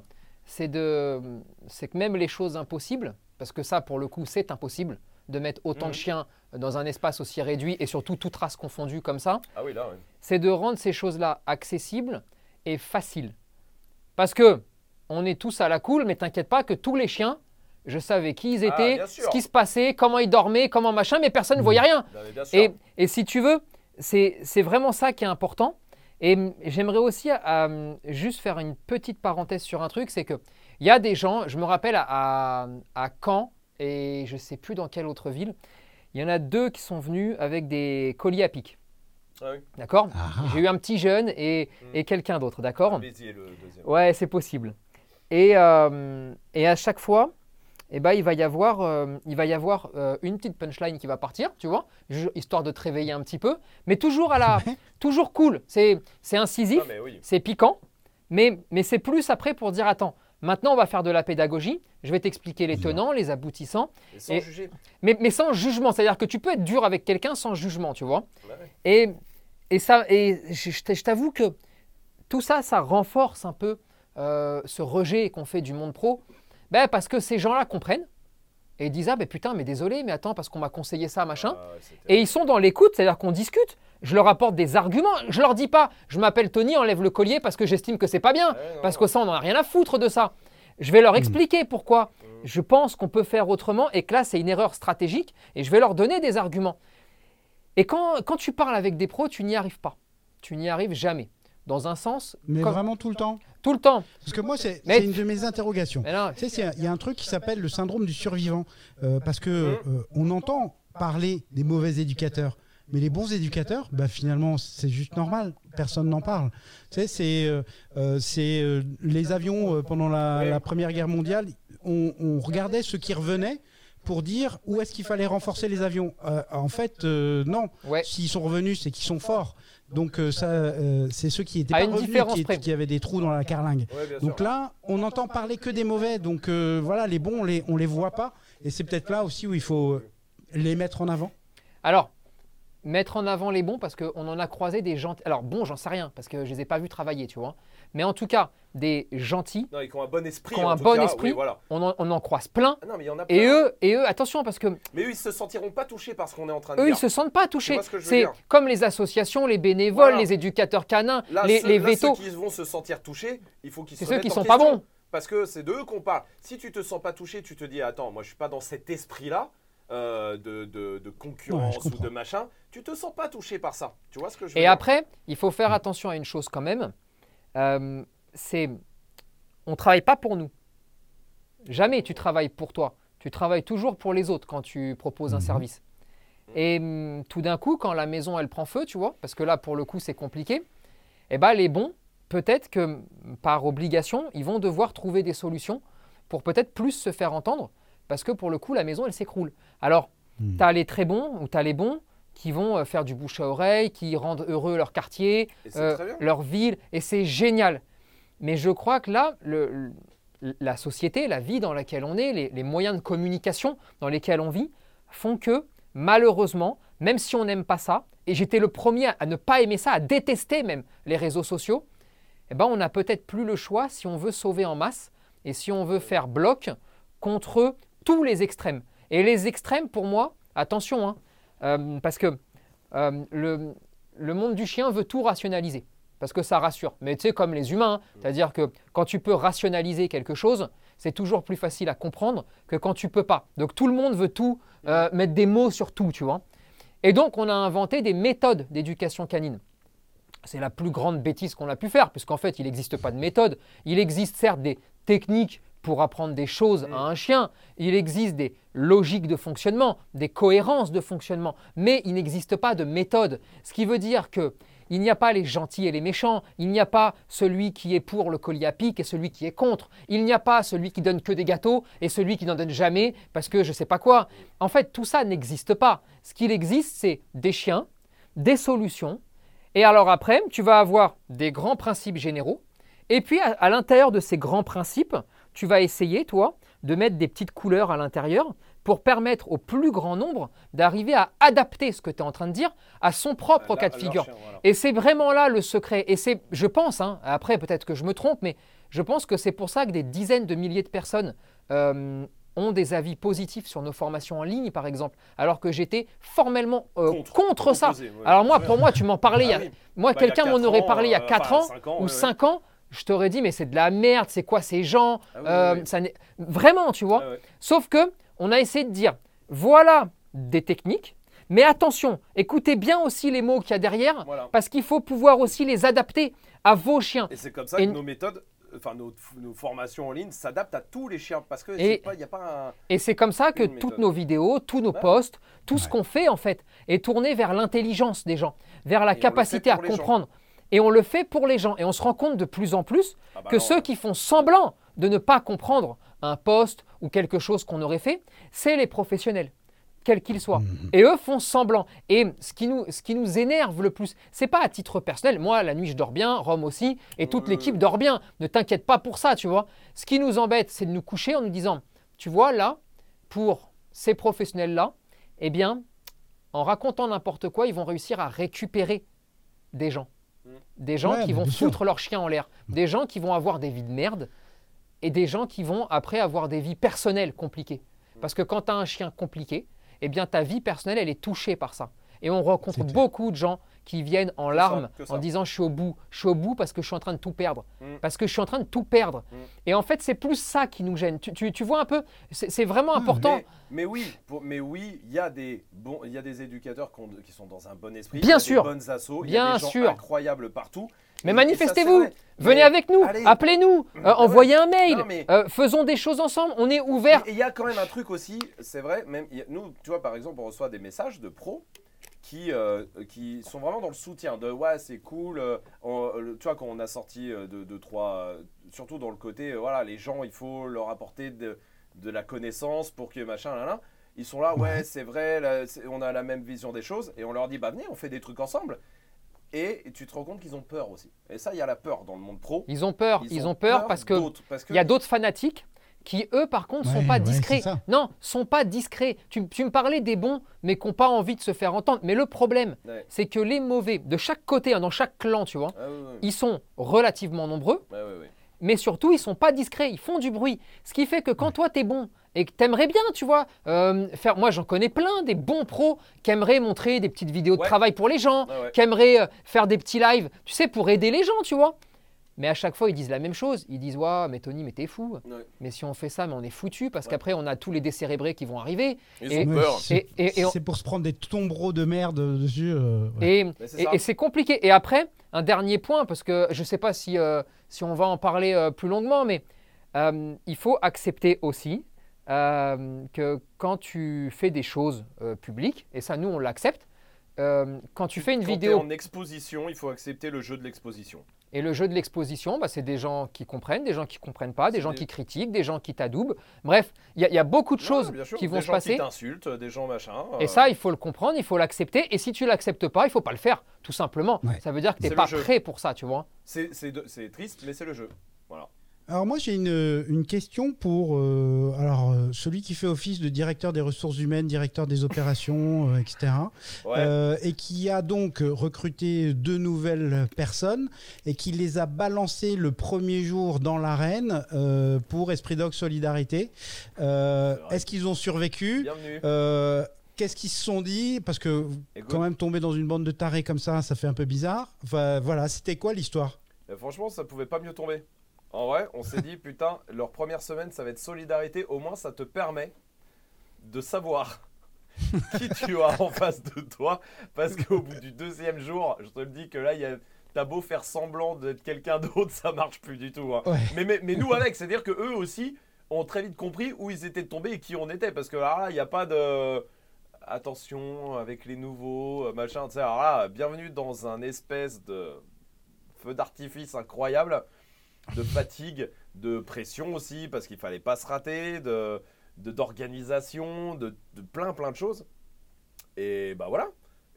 c'est de, c'est que même les choses impossibles, parce que ça, pour le coup, c'est impossible de mettre autant Mhm. de chiens dans un espace aussi réduit et surtout toute race confondue comme ça, Ah oui, là, c'est de rendre ces choses-là accessibles et faciles. Parce que on est tous à la cool, mais t'inquiète pas que tous les chiens, je savais qui ils Ah, étaient, ce qui se passait, comment ils dormaient, comment machin, mais personne ne voyait rien. Non, bien sûr. Et, et si tu veux, c'est c'est vraiment ça qui est important. Et j'aimerais aussi euh, juste faire une petite parenthèse sur un truc, c'est que il y a des gens, je me rappelle à, à, Caen et je sais plus dans quelle autre ville, il y en a deux qui sont venus avec des colis à pic. Ah oui. D'accord? Ah. J'ai eu un petit jeune et, Mm. et quelqu'un d'autre, d'accord? Béziers, le deuxième. Ouais, c'est possible. Et, euh, et à chaque fois, eh ben, il va y avoir, euh, il va y avoir euh, une petite punchline qui va partir, tu vois, histoire de te réveiller un petit peu, mais toujours à la, toujours cool. C'est, c'est incisif, Ah, oui. c'est piquant, mais, mais c'est plus après pour dire attends, maintenant on va faire de la pédagogie. Je vais t'expliquer les tenants, les aboutissants, Et sans Et- juger. mais, mais sans jugement. C'est-à-dire que tu peux être dur avec quelqu'un sans jugement, tu vois. Ouais, ouais. Et, et, ça, et je t'avoue que tout ça, ça renforce un peu euh, ce rejet qu'on fait du monde pro. Ben, parce que ces gens-là comprennent et ils disent Ah, ben putain, mais désolé, mais attends, parce qu'on m'a conseillé ça, machin. Ah, Et ils sont dans l'écoute, c'est-à-dire qu'on discute. Je leur apporte des arguments. Je leur dis pas Je m'appelle Tony, enlève le collier parce que j'estime que c'est pas bien. Non, Parce que ça, on n'en a rien à foutre de ça. Je vais leur Mm. expliquer pourquoi. Mm. Je pense qu'on peut faire autrement et que là, c'est une erreur stratégique et je vais leur donner des arguments. Et quand, quand tu parles avec des pros, tu n'y arrives pas. Tu n'y arrives jamais. Dans un sens, Mais comme- vraiment tout le temps tout le temps. Parce que moi, c'est Mais- une de mes interrogations. Tu sais, il y a un truc qui s'appelle le syndrome du survivant. Euh, parce que Mmh. euh, on entend parler des mauvais éducateurs. Mais les bons éducateurs, bah, finalement, c'est juste normal. Personne n'en parle. Tu sais, c'est euh, euh, les avions pendant la, Première Guerre mondiale. On, on regardait ceux qui revenaient pour dire où est-ce qu'il fallait renforcer les avions. Euh, en fait, euh, non. ouais. S'ils sont revenus, c'est qu'ils sont forts. Donc euh, ça, euh, c'est ceux qui étaient À pas une revenus qui, qui avaient des trous dans la carlingue. Ouais, Donc sûr. là, on n'entend parler que des mauvais. Donc euh, voilà, les bons, on les, on les voit pas. Et c'est peut-être là aussi où il faut les mettre en avant. Alors, mettre en avant les bons parce qu'on en a croisé des gentils. Alors, bon, j'en sais rien parce que je les ai pas vus travailler, tu vois. Mais en tout cas, des gentils, Non, ils ont un bon esprit. Qui ont un bon cas. esprit. Oui, voilà. on en, on en croise plein. Ah non, mais il y en a Et eux, et eux, attention parce que Mais eux, ils se sentiront pas touchés par ce qu'on est en train de eux, dire. ils se sentent pas touchés. ce C'est comme les associations, les bénévoles, Voilà. les éducateurs canins, Là, les, ceux, les là, vétos. ceux qui vont se sentir touchés, il faut qu'ils se C'est ceux qui sont pas bons. Parce que c'est d'eux qu'on parle. Si tu te sens pas touché, tu te dis attends, moi je suis pas dans cet esprit-là euh, de, de- de concurrence Ouais, ou de machin. Tu te sens pas touché par ça. Tu vois ce que je veux Et dire après, il faut faire attention à une chose quand même. Euh, c'est, on travaille pas pour nous. Jamais tu travailles pour toi. Tu travailles toujours pour les autres quand tu proposes un Mhm. service. Et hum, tout d'un coup, quand la maison elle prend feu, tu vois, parce que là pour le coup c'est compliqué, eh ben les bons, peut-être que hum, par obligation, ils vont devoir trouver des solutions pour peut-être plus se faire entendre, parce que pour le coup la maison elle s'écroule. Alors Mhm. tu as les très bons ou tu as les bons qui vont euh, faire du bouche à oreille, qui rendent heureux leur quartier, euh, leur ville, et c'est génial. Mais je crois que là, le- le- la société, la vie dans laquelle on est, les, les moyens de communication dans lesquels on vit, font que, malheureusement, même si on n'aime pas ça, et j'étais le premier à, à ne pas aimer ça, à détester même les réseaux sociaux, eh ben, on n'a peut-être plus le choix si on veut sauver en masse et si on veut faire bloc contre tous les extrêmes. Et les extrêmes, pour moi, attention, hein, euh, parce que euh, le, monde du chien veut tout rationaliser, parce que ça rassure. Mais tu sais, comme les humains, hein, c'est-à-dire que quand tu peux rationaliser quelque chose, c'est toujours plus facile à comprendre que quand tu peux pas. Donc tout le monde veut tout, euh, mettre des mots sur tout, tu vois. Et donc on a inventé des méthodes d'éducation canine. C'est la plus grande bêtise qu'on a pu faire, puisqu'en fait, il n'existe pas de méthode. Il existe certes des techniques pour apprendre des choses à un chien, il existe des logiques de fonctionnement, des cohérences de fonctionnement, mais il n'existe pas de méthode. Ce qui veut dire que il n'y a pas les gentils et les méchants, il n'y a pas celui qui est pour le collier à pic et celui qui est contre, il n'y a pas celui qui donne que des gâteaux et celui qui n'en donne jamais parce que je ne sais pas quoi. En fait, tout ça n'existe pas. Ce qu'il existe, c'est des chiens, des solutions, et alors après, tu vas avoir des grands principes généraux. Et puis à, à l'intérieur de ces grands principes, tu vas essayer, toi, de mettre des petites couleurs à l'intérieur pour permettre au plus grand nombre d'arriver à adapter ce que tu es en train de dire à son propre Là- cas de figure. chien, voilà. Et c'est vraiment là le secret. Et c'est, je pense, hein, après peut-être que je me trompe, mais je pense que c'est pour ça que des dizaines de milliers de personnes euh, ont des avis positifs sur nos formations en ligne, par exemple, alors que j'étais formellement euh, contre, Contre, ça. opposé, ouais. Alors moi, pour moi, tu m'en parlais, il y a- Ah oui. moi, Bah, quelqu'un m'en aurait parlé il y a euh, 4 enfin, ans ou ouais, 5 ans, je t'aurais dit, mais c'est de la merde, c'est quoi ces gens Ah oui, Euh, oui, oui. ça n'est- Vraiment, tu vois. Ouais. Sauf que on a essayé de dire, voilà des techniques, mais attention, écoutez bien aussi les mots qu'il y a derrière, Voilà. parce qu'il faut pouvoir aussi les adapter à vos chiens. Et c'est comme ça Et- que nos méthodes, enfin nos, nos formations en ligne s'adaptent à tous les chiens parce que Et- il n'y a pas un. Et c'est comme ça que toutes nos vidéos, tous nos Ouais. posts, tout ce qu'on fait en fait est tourné vers l'intelligence des gens, vers la Et capacité à gens. Et on le fait pour les gens. Et on se rend compte de plus en plus Ah bah que non, ceux qui font semblant de ne pas comprendre un post ou quelque chose qu'on aurait fait, c'est les professionnels, quels qu'ils soient. Mhm. Et eux font semblant. Et ce qui nous, ce qui nous énerve le plus, c'est pas à titre personnel. Moi, la nuit, je dors bien, Rome aussi, et toute l'équipe dort bien. Ne t'inquiète pas pour ça, tu vois. Ce qui nous embête, c'est de nous coucher en nous disant, tu vois, là, pour ces professionnels-là, eh bien, en racontant n'importe quoi, ils vont réussir à récupérer des gens. Des gens Ouais, qui vont foutre leur chien en l'air. Des gens qui vont avoir des vies de merde. Et des gens qui vont après avoir des vies personnelles compliquées. Parce que quand tu as un chien compliqué, eh bien ta vie personnelle, elle est touchée par ça. Et on rencontre beaucoup de gens qui viennent en ça, larmes ça. en disant je suis au bout, je suis au bout parce que je suis en train de tout perdre, Mm. parce que je suis en train de tout perdre. Mm. Et en fait, c'est plus ça qui nous gêne. Tu, tu- tu vois un peu, c'est vraiment Mm, important. Mais, mais oui, pour- mais oui, il y a des bons, il y a des éducateurs qui, ont- qui sont dans un bon esprit. Bien il y a sûr. Des bonnes assos, il y Bien a des gens sûr. incroyables partout. Mais manifestez-vous, venez Mais- avec nous, appelez-nous, euh, ouais. envoyez un mail, Non, mais- euh, faisons des choses ensemble. On est ouvert. Et il y a quand même un truc aussi, c'est vrai, même a- nous, tu vois, par exemple, on reçoit des messages de pros qui, euh, qui sont vraiment dans le soutien de ouais, c'est cool. euh, on- le- tu vois, quand on a sorti euh, de, de trois, euh, surtout dans le côté, euh, voilà, les gens, il faut leur apporter de, de la connaissance pour que machin, là, là. Ils sont là, ouais, c'est vrai, là, on a la même vision des choses, et on leur dit, bah venez, on fait des trucs ensemble. Et tu te rends compte qu'ils ont peur aussi. Et ça, il y a la peur dans le monde pro. Ils ont peur, ils, ont peur, parce que d'autres, parce que il y a d'autres fanatiques qui, eux, par contre, sont Ouais, pas ouais, discrets. ça. non, sont pas discrets. Tu, tu me parlais des bons, mais qui n'ont pas envie de se faire entendre. Mais le problème, Ouais. c'est que les mauvais, de chaque côté, hein, dans chaque clan, tu vois, Ah, ouais, ouais. ils sont relativement nombreux, Ouais, ouais, ouais. mais surtout, ils sont pas discrets, ils font du bruit. Ce qui fait que quand toi, tu es bon et que tu aimerais bien, tu vois, euh, faire. Moi, j'en connais plein, des bons pros qui aimeraient montrer des petites vidéos de Ouais. travail pour les gens, Ouais, ouais. qui aimeraient euh, faire des petits lives, tu sais, pour aider les gens, tu vois. Mais à chaque fois, ils disent la même chose. Ils disent Ouais, mais Tony, mais t'es fou. Ouais. Mais si on fait ça, mais on est foutu parce Ouais. qu'après, on a tous les décérébrés qui vont arriver. Ils Et- ont peur. c'est- Et- et- et on- C'est pour se prendre des tombereaux de merde dessus. euh, ouais. Et, c'est et- ça. et c'est compliqué. Et après, un dernier point, parce que je ne sais pas si, euh, si on va en parler euh, plus longuement, mais euh, il faut accepter aussi euh, que quand tu fais des choses euh, publiques, et ça, nous, on l'accepte, euh, quand tu fais une Quand vidéo en exposition, il faut accepter le jeu de l'exposition. Et le jeu de l'exposition, bah, c'est des gens qui comprennent, des gens qui comprennent pas, des gens des- qui critiquent, des gens qui t'adoubent. Bref, il y, a- il y a beaucoup de choses sûr, qui des vont se gens passer. Qui t'insultent, des gens machin. Et euh, ça, il faut le comprendre, il faut l'accepter. Et si tu l'acceptes pas, il faut pas le faire, tout simplement. Ouais. Ça veut dire que tu C'est n'es pas prêt pour ça, tu vois. c'est triste, mais c'est le jeu. Voilà. Alors moi j'ai une, une question pour euh, alors euh, celui qui fait office de directeur des ressources humaines, directeur des opérations, euh, etc. Ouais. Euh, et qui a donc recruté deux nouvelles personnes et qui les a balancées le premier jour dans l'arène pour Esprit Dog Solidarité. Est-ce qu'ils ont survécu? Bienvenue. Qu'est-ce qu'ils se sont dit? Parce que Écoute, quand même tomber dans une bande de tarés comme ça, ça fait un peu bizarre. Enfin voilà, c'était quoi l'histoire? Franchement, ça pouvait pas mieux tomber. En vrai, on s'est dit, putain, leur première semaine, ça va être solidarité. Au moins, ça te permet de savoir qui tu as en face de toi. Parce qu'au bout du deuxième jour, je te le dis que là, il y a. T'as beau faire semblant d'être quelqu'un d'autre, ça marche plus du tout. hein. Ouais. Mais, mais, mais nous avec, c'est-à-dire que eux aussi ont très vite compris où ils étaient tombés et qui on était. Parce que là, il n'y a pas de attention avec les nouveaux, euh, machin. Sais, alors là, bienvenue dans un espèce de feu d'artifice incroyable, de fatigue, de pression aussi, parce qu'il fallait pas se rater, de d'organisation, de, de plein plein de choses. Et bah voilà.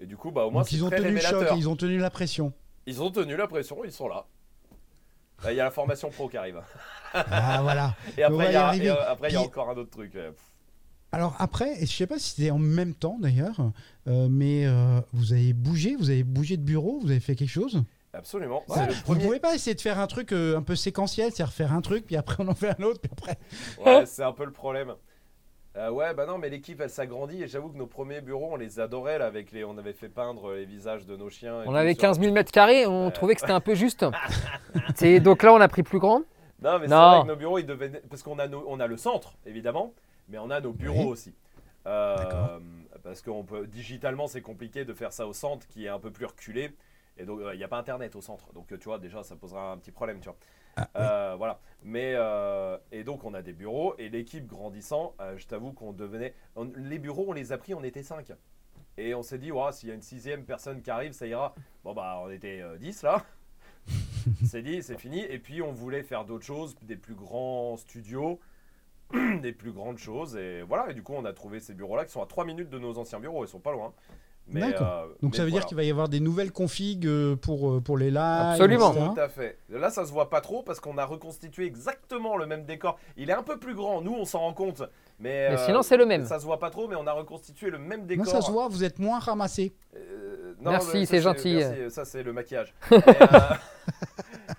Et du coup, bah au moins, Donc ils ont très tenu le choc, ils ont tenu la pression. Ils ont tenu la pression, ils sont là. Il y a la formation pro qui arrive. Ah voilà. Et après, il y a, arriver. et, après, il y a Puis- encore un autre truc. euh. Alors après, et je sais pas si c'était en même temps d'ailleurs, euh, mais euh, vous avez bougé, vous avez bougé de bureau, vous avez fait quelque chose? Absolument. Ouais. C'est le Vous premier. pouvez pas essayer de faire un truc euh, un peu séquentiel, c'est-à-dire faire un truc, puis après on en fait un autre, puis après. Ouais, c'est un peu le problème. Euh, ouais, bah non, mais l'équipe elle s'agrandit et j'avoue que nos premiers bureaux on les adorait là avec les, on avait fait peindre les visages de nos chiens. et On avait sur- 15 000 mètres carrés, on trouvait que c'était un peu juste. C'est- donc là, on a pris plus grand. Non, mais c'est vrai que nos bureaux ils devaient, parce qu'on a nos- on a le centre évidemment, mais on a nos bureaux Oui. aussi. Euh, D'accord. parce qu'on peut digitalement c'est compliqué de faire ça au centre qui est un peu plus reculé et donc euh, il n'y a pas internet au centre donc euh, tu vois déjà ça posera un petit problème tu vois. Ah, oui. Euh, voilà. Mais et donc on a des bureaux et l'équipe grandissant, je t'avoue qu'on devenait. on- les bureaux, on les a pris, on était 5 Et on s'est dit, ouais, s'il y a une sixième personne qui arrive, ça ira. Bon bah on était 10 là. c'est dit, c'est fini. Et puis on voulait faire d'autres choses, des plus grands studios, des plus grandes choses. Et voilà. Et du coup on a trouvé ces bureaux-là qui sont à 3 minutes de nos anciens bureaux. Ils sont pas loin. D'accord. euh, Donc ça veut voilà. dire qu'il va y avoir des nouvelles configs euh, pour, euh, pour les lives. Absolument. etc. Tout à fait. Là, ça se voit pas trop parce qu'on a reconstitué exactement le même décor. Il est un peu plus grand, nous on s'en rend compte. Mais, Mais euh, sinon, c'est le même. Ça se voit pas trop, mais on a reconstitué le même Non, décor. ça se voit, vous êtes moins ramassé. Euh, non, Merci, c'est gentil. merci, ça, c'est le maquillage. mais, euh,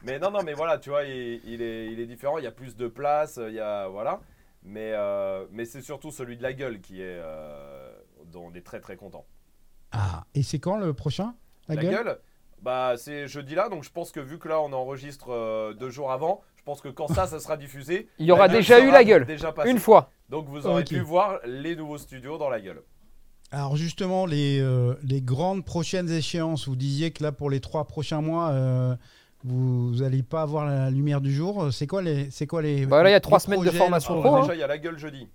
mais non, non, mais voilà, tu vois, il, il est, il est différent. Il y a plus de place. Il y a voilà. Mais, euh, mais c'est surtout celui de la gueule qui est euh, dont on est très très content. Ah, et c'est quand le prochain La, La, gueule, gueule, bah c'est jeudi là, donc je pense que vu que là on enregistre euh, deux jours avant, je pense que quand ça, ça sera diffusé, Il y aura déjà eu la gueule. déjà. Une fois. Donc vous aurez pu voir les nouveaux studios dans la gueule. Alors justement, les, euh, les grandes prochaines échéances, vous disiez que là, pour les trois prochains mois, euh, vous n'allez pas avoir la lumière du jour. C'est quoi les... C'est quoi les Bah là, il y a trois semaines de formation Alors, pro, hein. déjà il y a la gueule jeudi.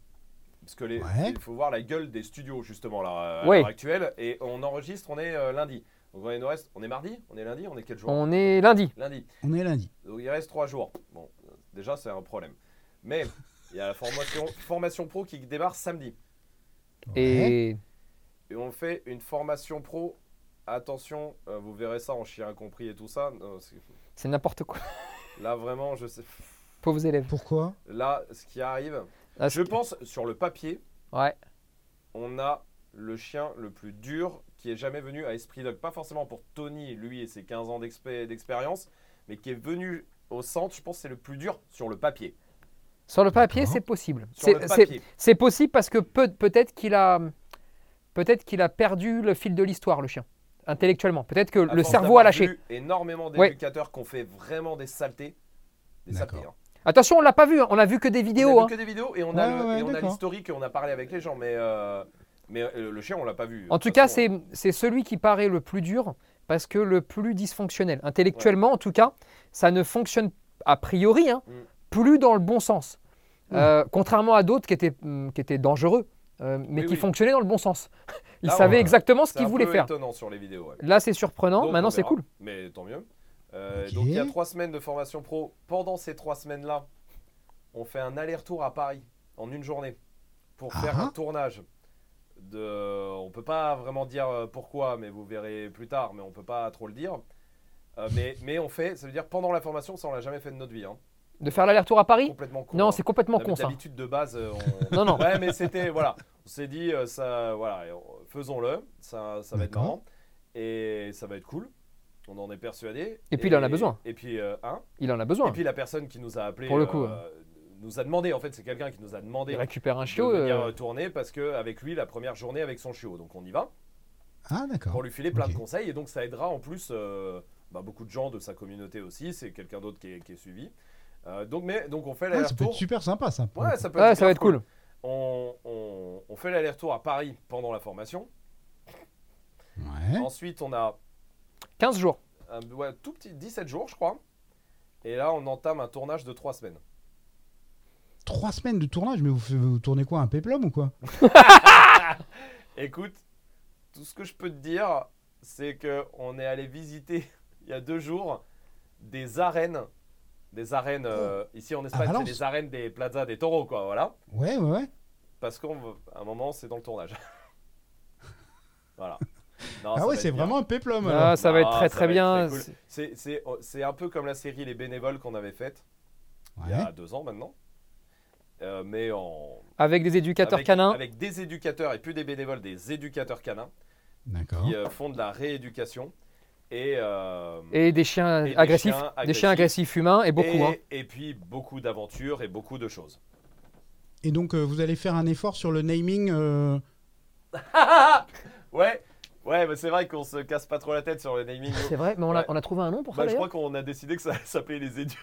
Parce que les, Ouais. il faut voir la gueule des studios justement là à Ouais. l'heure actuelle et on enregistre, on est euh, lundi. Donc il nous reste, on est mardi, on est lundi, on est quel jour? On est lundi. Lundi. On est lundi. Donc il reste trois jours. Bon, euh, déjà c'est un problème. Mais il y a la formation, formation pro qui démarre samedi. Et Et on fait une formation pro. Attention, euh, vous verrez ça en chien compris et tout ça. C'est n'importe quoi. là vraiment, je sais. Pauvres élèves. Pourquoi? Là, ce qui arrive, Ah, je pense sur le papier, Ouais. on a le chien le plus dur qui est jamais venu à Esprit Dog. Pas forcément pour Tony, lui et ses 15 ans d'expé- d'expérience, mais qui est venu au centre. Je pense que c'est le plus dur sur le papier. Sur le papier, c'est possible. Sur C'est- le C'est papier. c'est possible parce que peut- peut-être qu'il a, peut-être qu'il a perdu le fil de l'histoire, le chien, intellectuellement. Peut-être que À le cerveau a lâché. vu énormément Ouais. d'éducateurs qui ont fait vraiment des saletés. Des saletés. hein. Attention, on l'a pas vu. hein. On a vu que des On vidéos. a hein. vu que des vidéos et on Ouais, a le- ouais, et on a l'historique et on a parlé avec les gens, mais euh, mais euh, le chien on l'a pas vu. En De tout cas, c'est c'est celui qui paraît le plus dur parce que le plus dysfonctionnel. Intellectuellement, en tout cas, ça ne fonctionne a priori hein, Mm. plus dans le bon sens. Mm. Euh, contrairement à d'autres qui étaient, hum, qui étaient dangereux, euh, mais Oui, qui oui. fonctionnaient dans le bon sens. Ils Là, savaient on- exactement ce c'est qu'ils voulaient faire. étonnant sur les vidéos. ouais. Là, c'est surprenant. Donc, Maintenant, on c'est cool. Mais tant mieux. Euh. Donc il y a trois semaines de formation pro. Pendant ces trois semaines-là, on fait un aller-retour à Paris en une journée pour faire Ah. un tournage. De, on peut pas vraiment dire euh, pourquoi, mais vous verrez plus tard. Mais on peut pas trop le dire. Euh, mais, mais on fait, ça veut dire pendant la formation, ça on l'a jamais fait de notre vie. hein. De faire l'aller-retour à Paris? Complètement con. Non, hein. c'est complètement con ça. D'habitude de base, on... Non, non. Ouais, mais c'était voilà, on s'est dit ça, voilà, faisons-le, ça, ça va être marrant et ça va être cool. On en est persuadé. Et puis, il en a besoin. Et puis euh, un. Il en a besoin. Et puis la personne qui nous a appelé, Pour le coup, euh, nous a demandé. En fait, c'est quelqu'un qui nous a demandé Il récupère un de chiot. venir euh, tourner parce que avec lui la première journée avec son chiot. Donc on y va Ah, d'accord. pour lui filer plein de conseils et donc ça aidera en plus euh, bah, beaucoup de gens de sa communauté aussi. C'est quelqu'un d'autre qui est, qui est suivi. Euh, donc mais donc on fait Ah, ça peut l'aller-retour. être super sympa, ça. Ouais, ça peut Ouais, être ça va cool. on, on- on fait l'aller-retour à Paris pendant la formation. Ouais. Ensuite, on a 15 jours. un ouais, tout petit 17 jours, je crois. Et là, on entame un tournage de 3 semaines. Trois semaines de tournage, mais vous, vous tournez quoi Un péplum ou quoi? Écoute, tout ce que je peux te dire, c'est que on est allé visiter il y a deux jours des arènes. Des arènes, euh, ici en Espagne, c'est Valence les arènes des plazas des taureaux, quoi, voilà. Ouais, ouais, ouais. Parce qu'à un moment, c'est dans le tournage. voilà. Non, Ah ouais, c'est vraiment un péplum. Ah, ça va être Ah, très très bien. cool. C'est- C'est c'est un peu comme la série Les Bénévoles qu'on avait faite il y a deux ans maintenant. Euh, mais en. Avec des éducateurs avec, canins. Avec des éducateurs et plus des bénévoles, des éducateurs canins D'accord. qui euh, font de la rééducation. Et, euh, Et des chiens Et des agressifs. Des chiens agressifs humains et beaucoup. et, hein. et puis beaucoup d'aventures et beaucoup de choses. et donc, euh, vous allez faire un effort sur le naming. euh, ouais, ouais, mais c'est vrai qu'on se casse pas trop la tête sur le naming. C'est vrai, mais on, a, Ouais. on a trouvé un nom pour ça Bah, je d'ailleurs crois qu'on a décidé que ça s'appelait les éducs.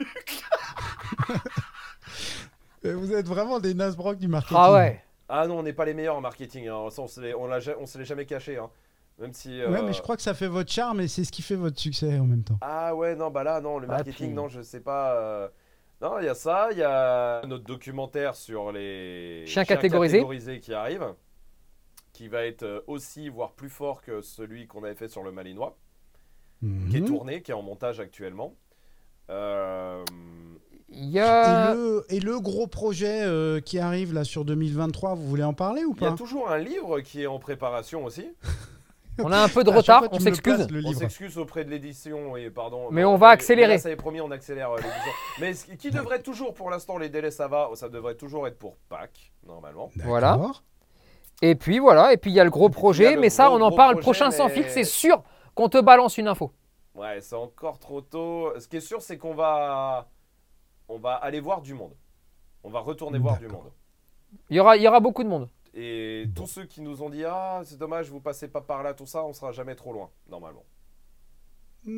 euh, Vous êtes vraiment des Nasbrock du marketing. Ah ouais Ah non, on n'est pas les meilleurs en marketing. hein. Ça, on se l'est- on l'a ja- on se l'est jamais caché. hein. Même si. Ouais, euh, mais je crois que ça fait votre charme et c'est ce qui fait votre succès en même temps. Ah ouais, non, bah là, non, le Ah, marketing, puis- non, je sais pas. euh, Non, il y a ça, il y a notre documentaire sur les Chiens catégorisés. catégorisés qui arrive, qui va être euh, aussi, voire plus fort que celui qu'on avait fait sur le Malinois, qui est Mhm. tourné, qui est en montage actuellement. Euh, Il y a. Et, le, et le gros projet euh, qui arrive là sur 2023, vous voulez en parler ou Il y a pas? toujours un livre qui est en préparation aussi. On a un peu de retard, fois, on s'excuse. On s'excuse auprès de l'édition et pardon. Mais on va accélérer. là, ça est promis, on accélère euh, l'édition. mais ce qui devrait toujours, pour l'instant, les délais, ça va. Ça devrait toujours être pour Pâques, normalement. Voilà. Et puis voilà, et puis il y a le gros projet, le mais ça gros, on en parle projet, prochain sans fil, c'est sûr qu'on te balance une info. Ouais, c'est encore trop tôt. Ce qui est sûr, c'est qu'on va, on va aller voir du monde. On va retourner voir du monde. Il y aura, il y aura beaucoup de monde. Et tous ceux qui nous ont dit ah c'est dommage vous passez pas par là tout ça, on sera jamais trop loin normalement.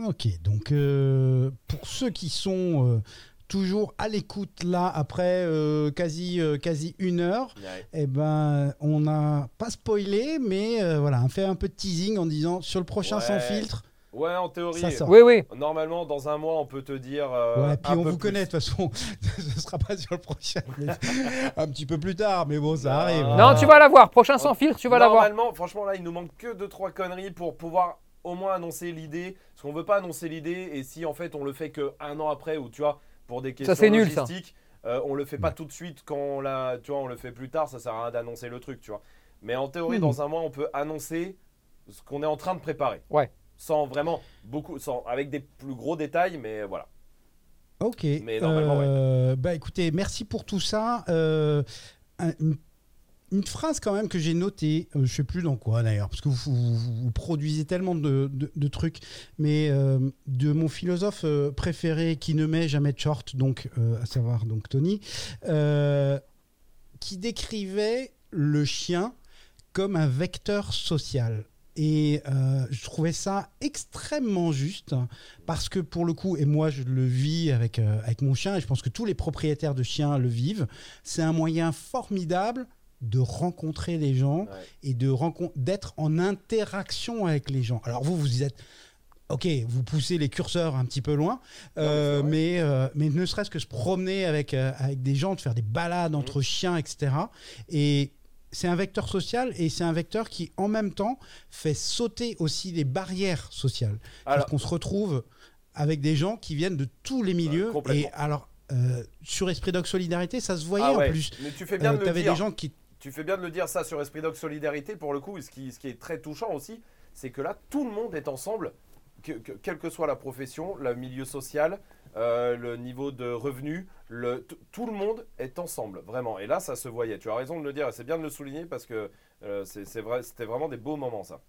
Ok, donc euh, pour ceux qui sont euh, toujours à l'écoute là après euh, quasi, euh, quasi une heure, Ouais. eh ben on n'a pas spoilé, mais euh, voilà, on fait un peu de teasing en disant sur le prochain sans filtre, Ouais, en théorie. ça sort. Oui, oui. Normalement, dans un mois, on peut te dire. euh, Ouais, puis un on peu vous plus. connaît de toute façon, ce sera pas sur le prochain, mais un petit peu plus tard, mais bon, ça Non. arrive. Non, tu vas la voir. Prochain sans filtre, tu vas la voir. Normalement, franchement, là, il nous manque que deux trois conneries pour pouvoir au moins annoncer l'idée. Parce qu'on veut pas annoncer l'idée, et si en fait on le fait que un an après, ou tu vois, pour des questions c'est nul, ça. logistiques, euh, on le fait pas tout de suite quand on l'a, tu vois, on le fait plus tard, ça sert à rien d'annoncer le truc, tu vois. Mais en théorie, Mhm. dans un mois, on peut annoncer ce qu'on est en train de préparer. Ouais. Sans vraiment beaucoup, sans, avec des plus gros détails, mais voilà. Ok. Mais normalement, Euh, Bah écoutez, merci pour tout ça. Euh, une, une phrase quand même que j'ai notée, euh, je sais plus dans quoi d'ailleurs, parce que vous, produisez tellement de, trucs, mais euh, de mon philosophe euh, préféré qui ne met jamais de short, donc euh, à savoir donc Tony, qui décrivait le chien comme un vecteur social. Et je trouvais ça extrêmement juste parce que pour le coup, et moi je le vis avec, avec mon chien, et je pense que tous les propriétaires de chiens le vivent, c'est un moyen formidable de rencontrer les gens Ouais. et de d'être en interaction avec les gens. Alors vous, vous êtes... Ok, vous poussez les curseurs un petit peu loin, euh, Non, mais euh, mais ne serait-ce que se promener avec, euh, avec des gens, de faire des balades Mhm. entre chiens, etc. Et c'est un vecteur social et c'est un vecteur qui, en même temps, fait sauter aussi les barrières sociales. Alors, qu'on se retrouve avec des gens qui viennent de tous les milieux. et alors, sur Esprit Dog Solidarité, ça se voyait ah ouais, en plus. Mais tu fais bien de le T'avais dire. des gens qui. Tu fais bien de le dire ça sur Esprit Dog Solidarité pour le coup. Ce qui, est très touchant aussi, c'est que là, tout le monde est ensemble, que- que- quelle que soit la profession, le milieu social, euh, le niveau de revenu, tout le monde est ensemble, vraiment. Et là, ça se voyait. Tu as raison de le dire c'est bien de le souligner parce que euh, c'était vraiment des beaux moments, ça.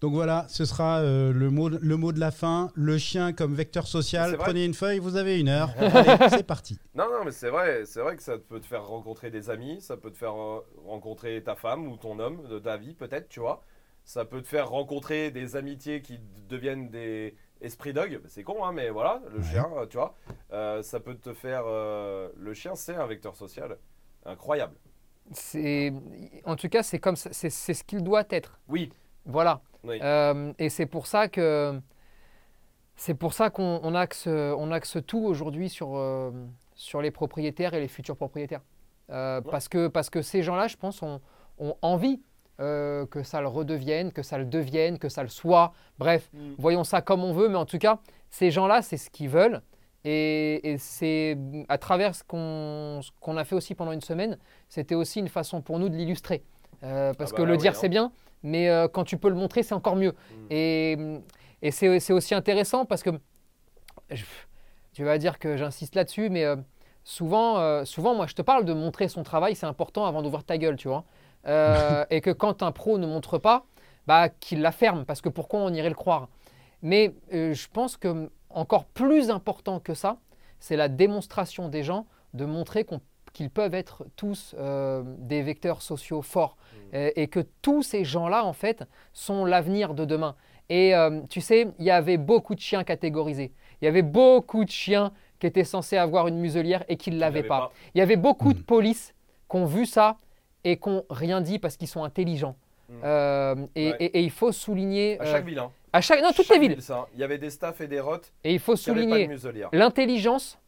Donc voilà, ce sera euh, le, mot, le mot de la fin. Le chien comme vecteur social. Prenez une feuille, vous avez une heure. Allez, c'est parti. Non, non, mais c'est vrai, c'est vrai que ça peut te faire rencontrer des amis, ça peut te faire euh, rencontrer ta femme ou ton homme de ta vie, peut-être, tu vois. Ça peut te faire rencontrer des amitiés qui deviennent des esprits dog. C'est con, hein, mais voilà, le Ouais. chien, euh, tu vois. Euh, ça peut te faire. euh, le chien, c'est un vecteur social incroyable. C'est, en tout cas, c'est comme c'est ce qu'il doit être. Oui, Voilà. oui. Euh, et c'est pour ça que c'est pour ça qu'on on axe, on axe tout aujourd'hui sur, euh, sur les propriétaires et les futurs propriétaires. Euh, Ouais. parce, que, parce que ces gens-là, je pense, ont, ont envie euh, que ça le redevienne, que ça le devienne, que ça le soit. Bref, Mm. voyons ça comme on veut, mais en tout cas, ces gens-là, c'est ce qu'ils veulent. Et, et c'est à travers ce qu'on a fait aussi pendant une semaine, c'était aussi une façon pour nous de l'illustrer. Parce Ah que bah le oui, dire, hein. c'est bien, mais euh, quand tu peux le montrer, c'est encore mieux. Mm. Et, et c'est aussi intéressant parce que je- tu vas dire que j'insiste là-dessus, mais euh, souvent, euh, souvent, moi, je te parle de montrer son travail, c'est important avant d'ouvrir ta gueule, tu vois. Et que quand un pro ne montre pas, bah, qu'il la ferme, parce que pourquoi on irait le croire? Mais je pense que encore plus important que ça, c'est la démonstration des gens de montrer qu'on- qu'ils peuvent être tous euh, des vecteurs sociaux forts Mm. et, et que tous ces gens-là, en fait, sont l'avenir de demain. Et euh, tu sais, il y avait beaucoup de chiens catégorisés. Il y avait beaucoup de chiens qui étaient censés avoir une muselière et qui ne l'avaient pas. pas. Il y avait beaucoup de Mm. polices qui ont vu ça et qui n'ont rien dit parce qu'ils sont intelligents. Mm. Euh, et, Ouais. et- et il faut souligner À euh, chaque ville. hein. à chaque non toutes Chaque les villes ville, ça, hein. Il y avait des staffs et des rottes et il faut de souligner l'intelligence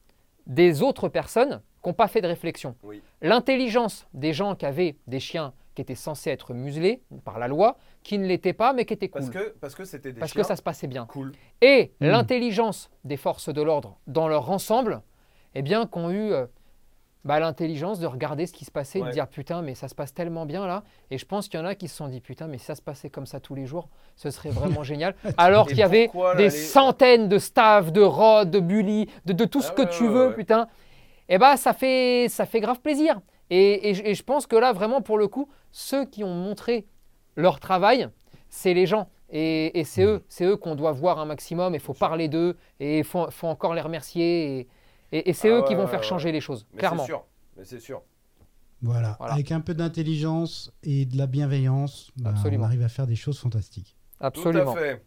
des autres personnes qui n'ont pas fait de réflexion. Oui. L'intelligence des gens qui avaient des chiens qui étaient censés être muselés par la loi, qui ne l'étaient pas mais qui étaient cool Parce que parce que c'était des parce chiens que ça se passait bien. cool. Et Mm. l'intelligence des forces de l'ordre dans leur ensemble, eh bien, qu'ont eu euh, bah, l'intelligence de regarder ce qui se passait, et Ouais. de dire putain, mais ça se passe tellement bien là. Et je pense qu'il y en a qui se sont dit putain, mais si ça se passait comme ça tous les jours, ce serait vraiment génial. Alors qu'il y avait pourquoi, là, des les- centaines de staff, de rods, de bullies, de, de tout ce Ah que ouais, tu ouais, veux, ouais. putain. Et bah, ça fait, ça fait grave plaisir. Et, et je- et je pense que là, vraiment, pour le coup, ceux qui ont montré leur travail, c'est les gens. Et, et c'est eux, c'est eux qu'on doit voir un maximum. Il faut parler d'eux et il faut, faut encore les remercier. Et, et- et c'est Ah eux ouais, qui vont ouais, faire ouais. changer les choses, Mais clairement. c'est sûr. Mais c'est sûr. Voilà. Voilà. Avec un peu d'intelligence et de la bienveillance, bah, on arrive à faire des choses fantastiques. Absolument. Tout à fait.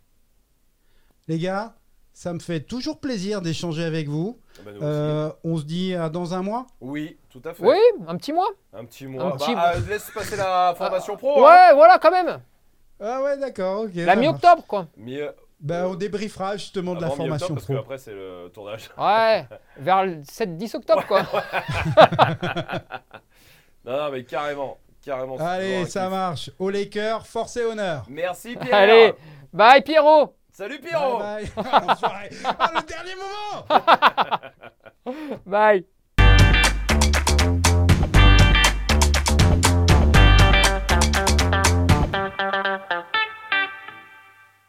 Les gars, ça me fait toujours plaisir d'échanger avec vous. Ah bah. Euh, on se dit à dans un mois? Oui, tout à fait. Oui, un petit mois. Un petit mois. Un petit- Bah, ah, laisse passer la formation pro. hein. Ouais, voilà, quand même. Ah ouais, d'accord, ok. La mi-octobre, quoi. Mieux. Bah, on débriefera justement de la formation parce pro. qu'après c'est le tournage. Ouais, vers le 7-10 octobre, quoi. Non, non, mais carrément, carrément. Allez, ça marche. Au Lakers, force et honneur. Merci Pierre. Allez, bye Pierrot. Salut Pierrot. Bye bye. Ah, le dernier moment Bye.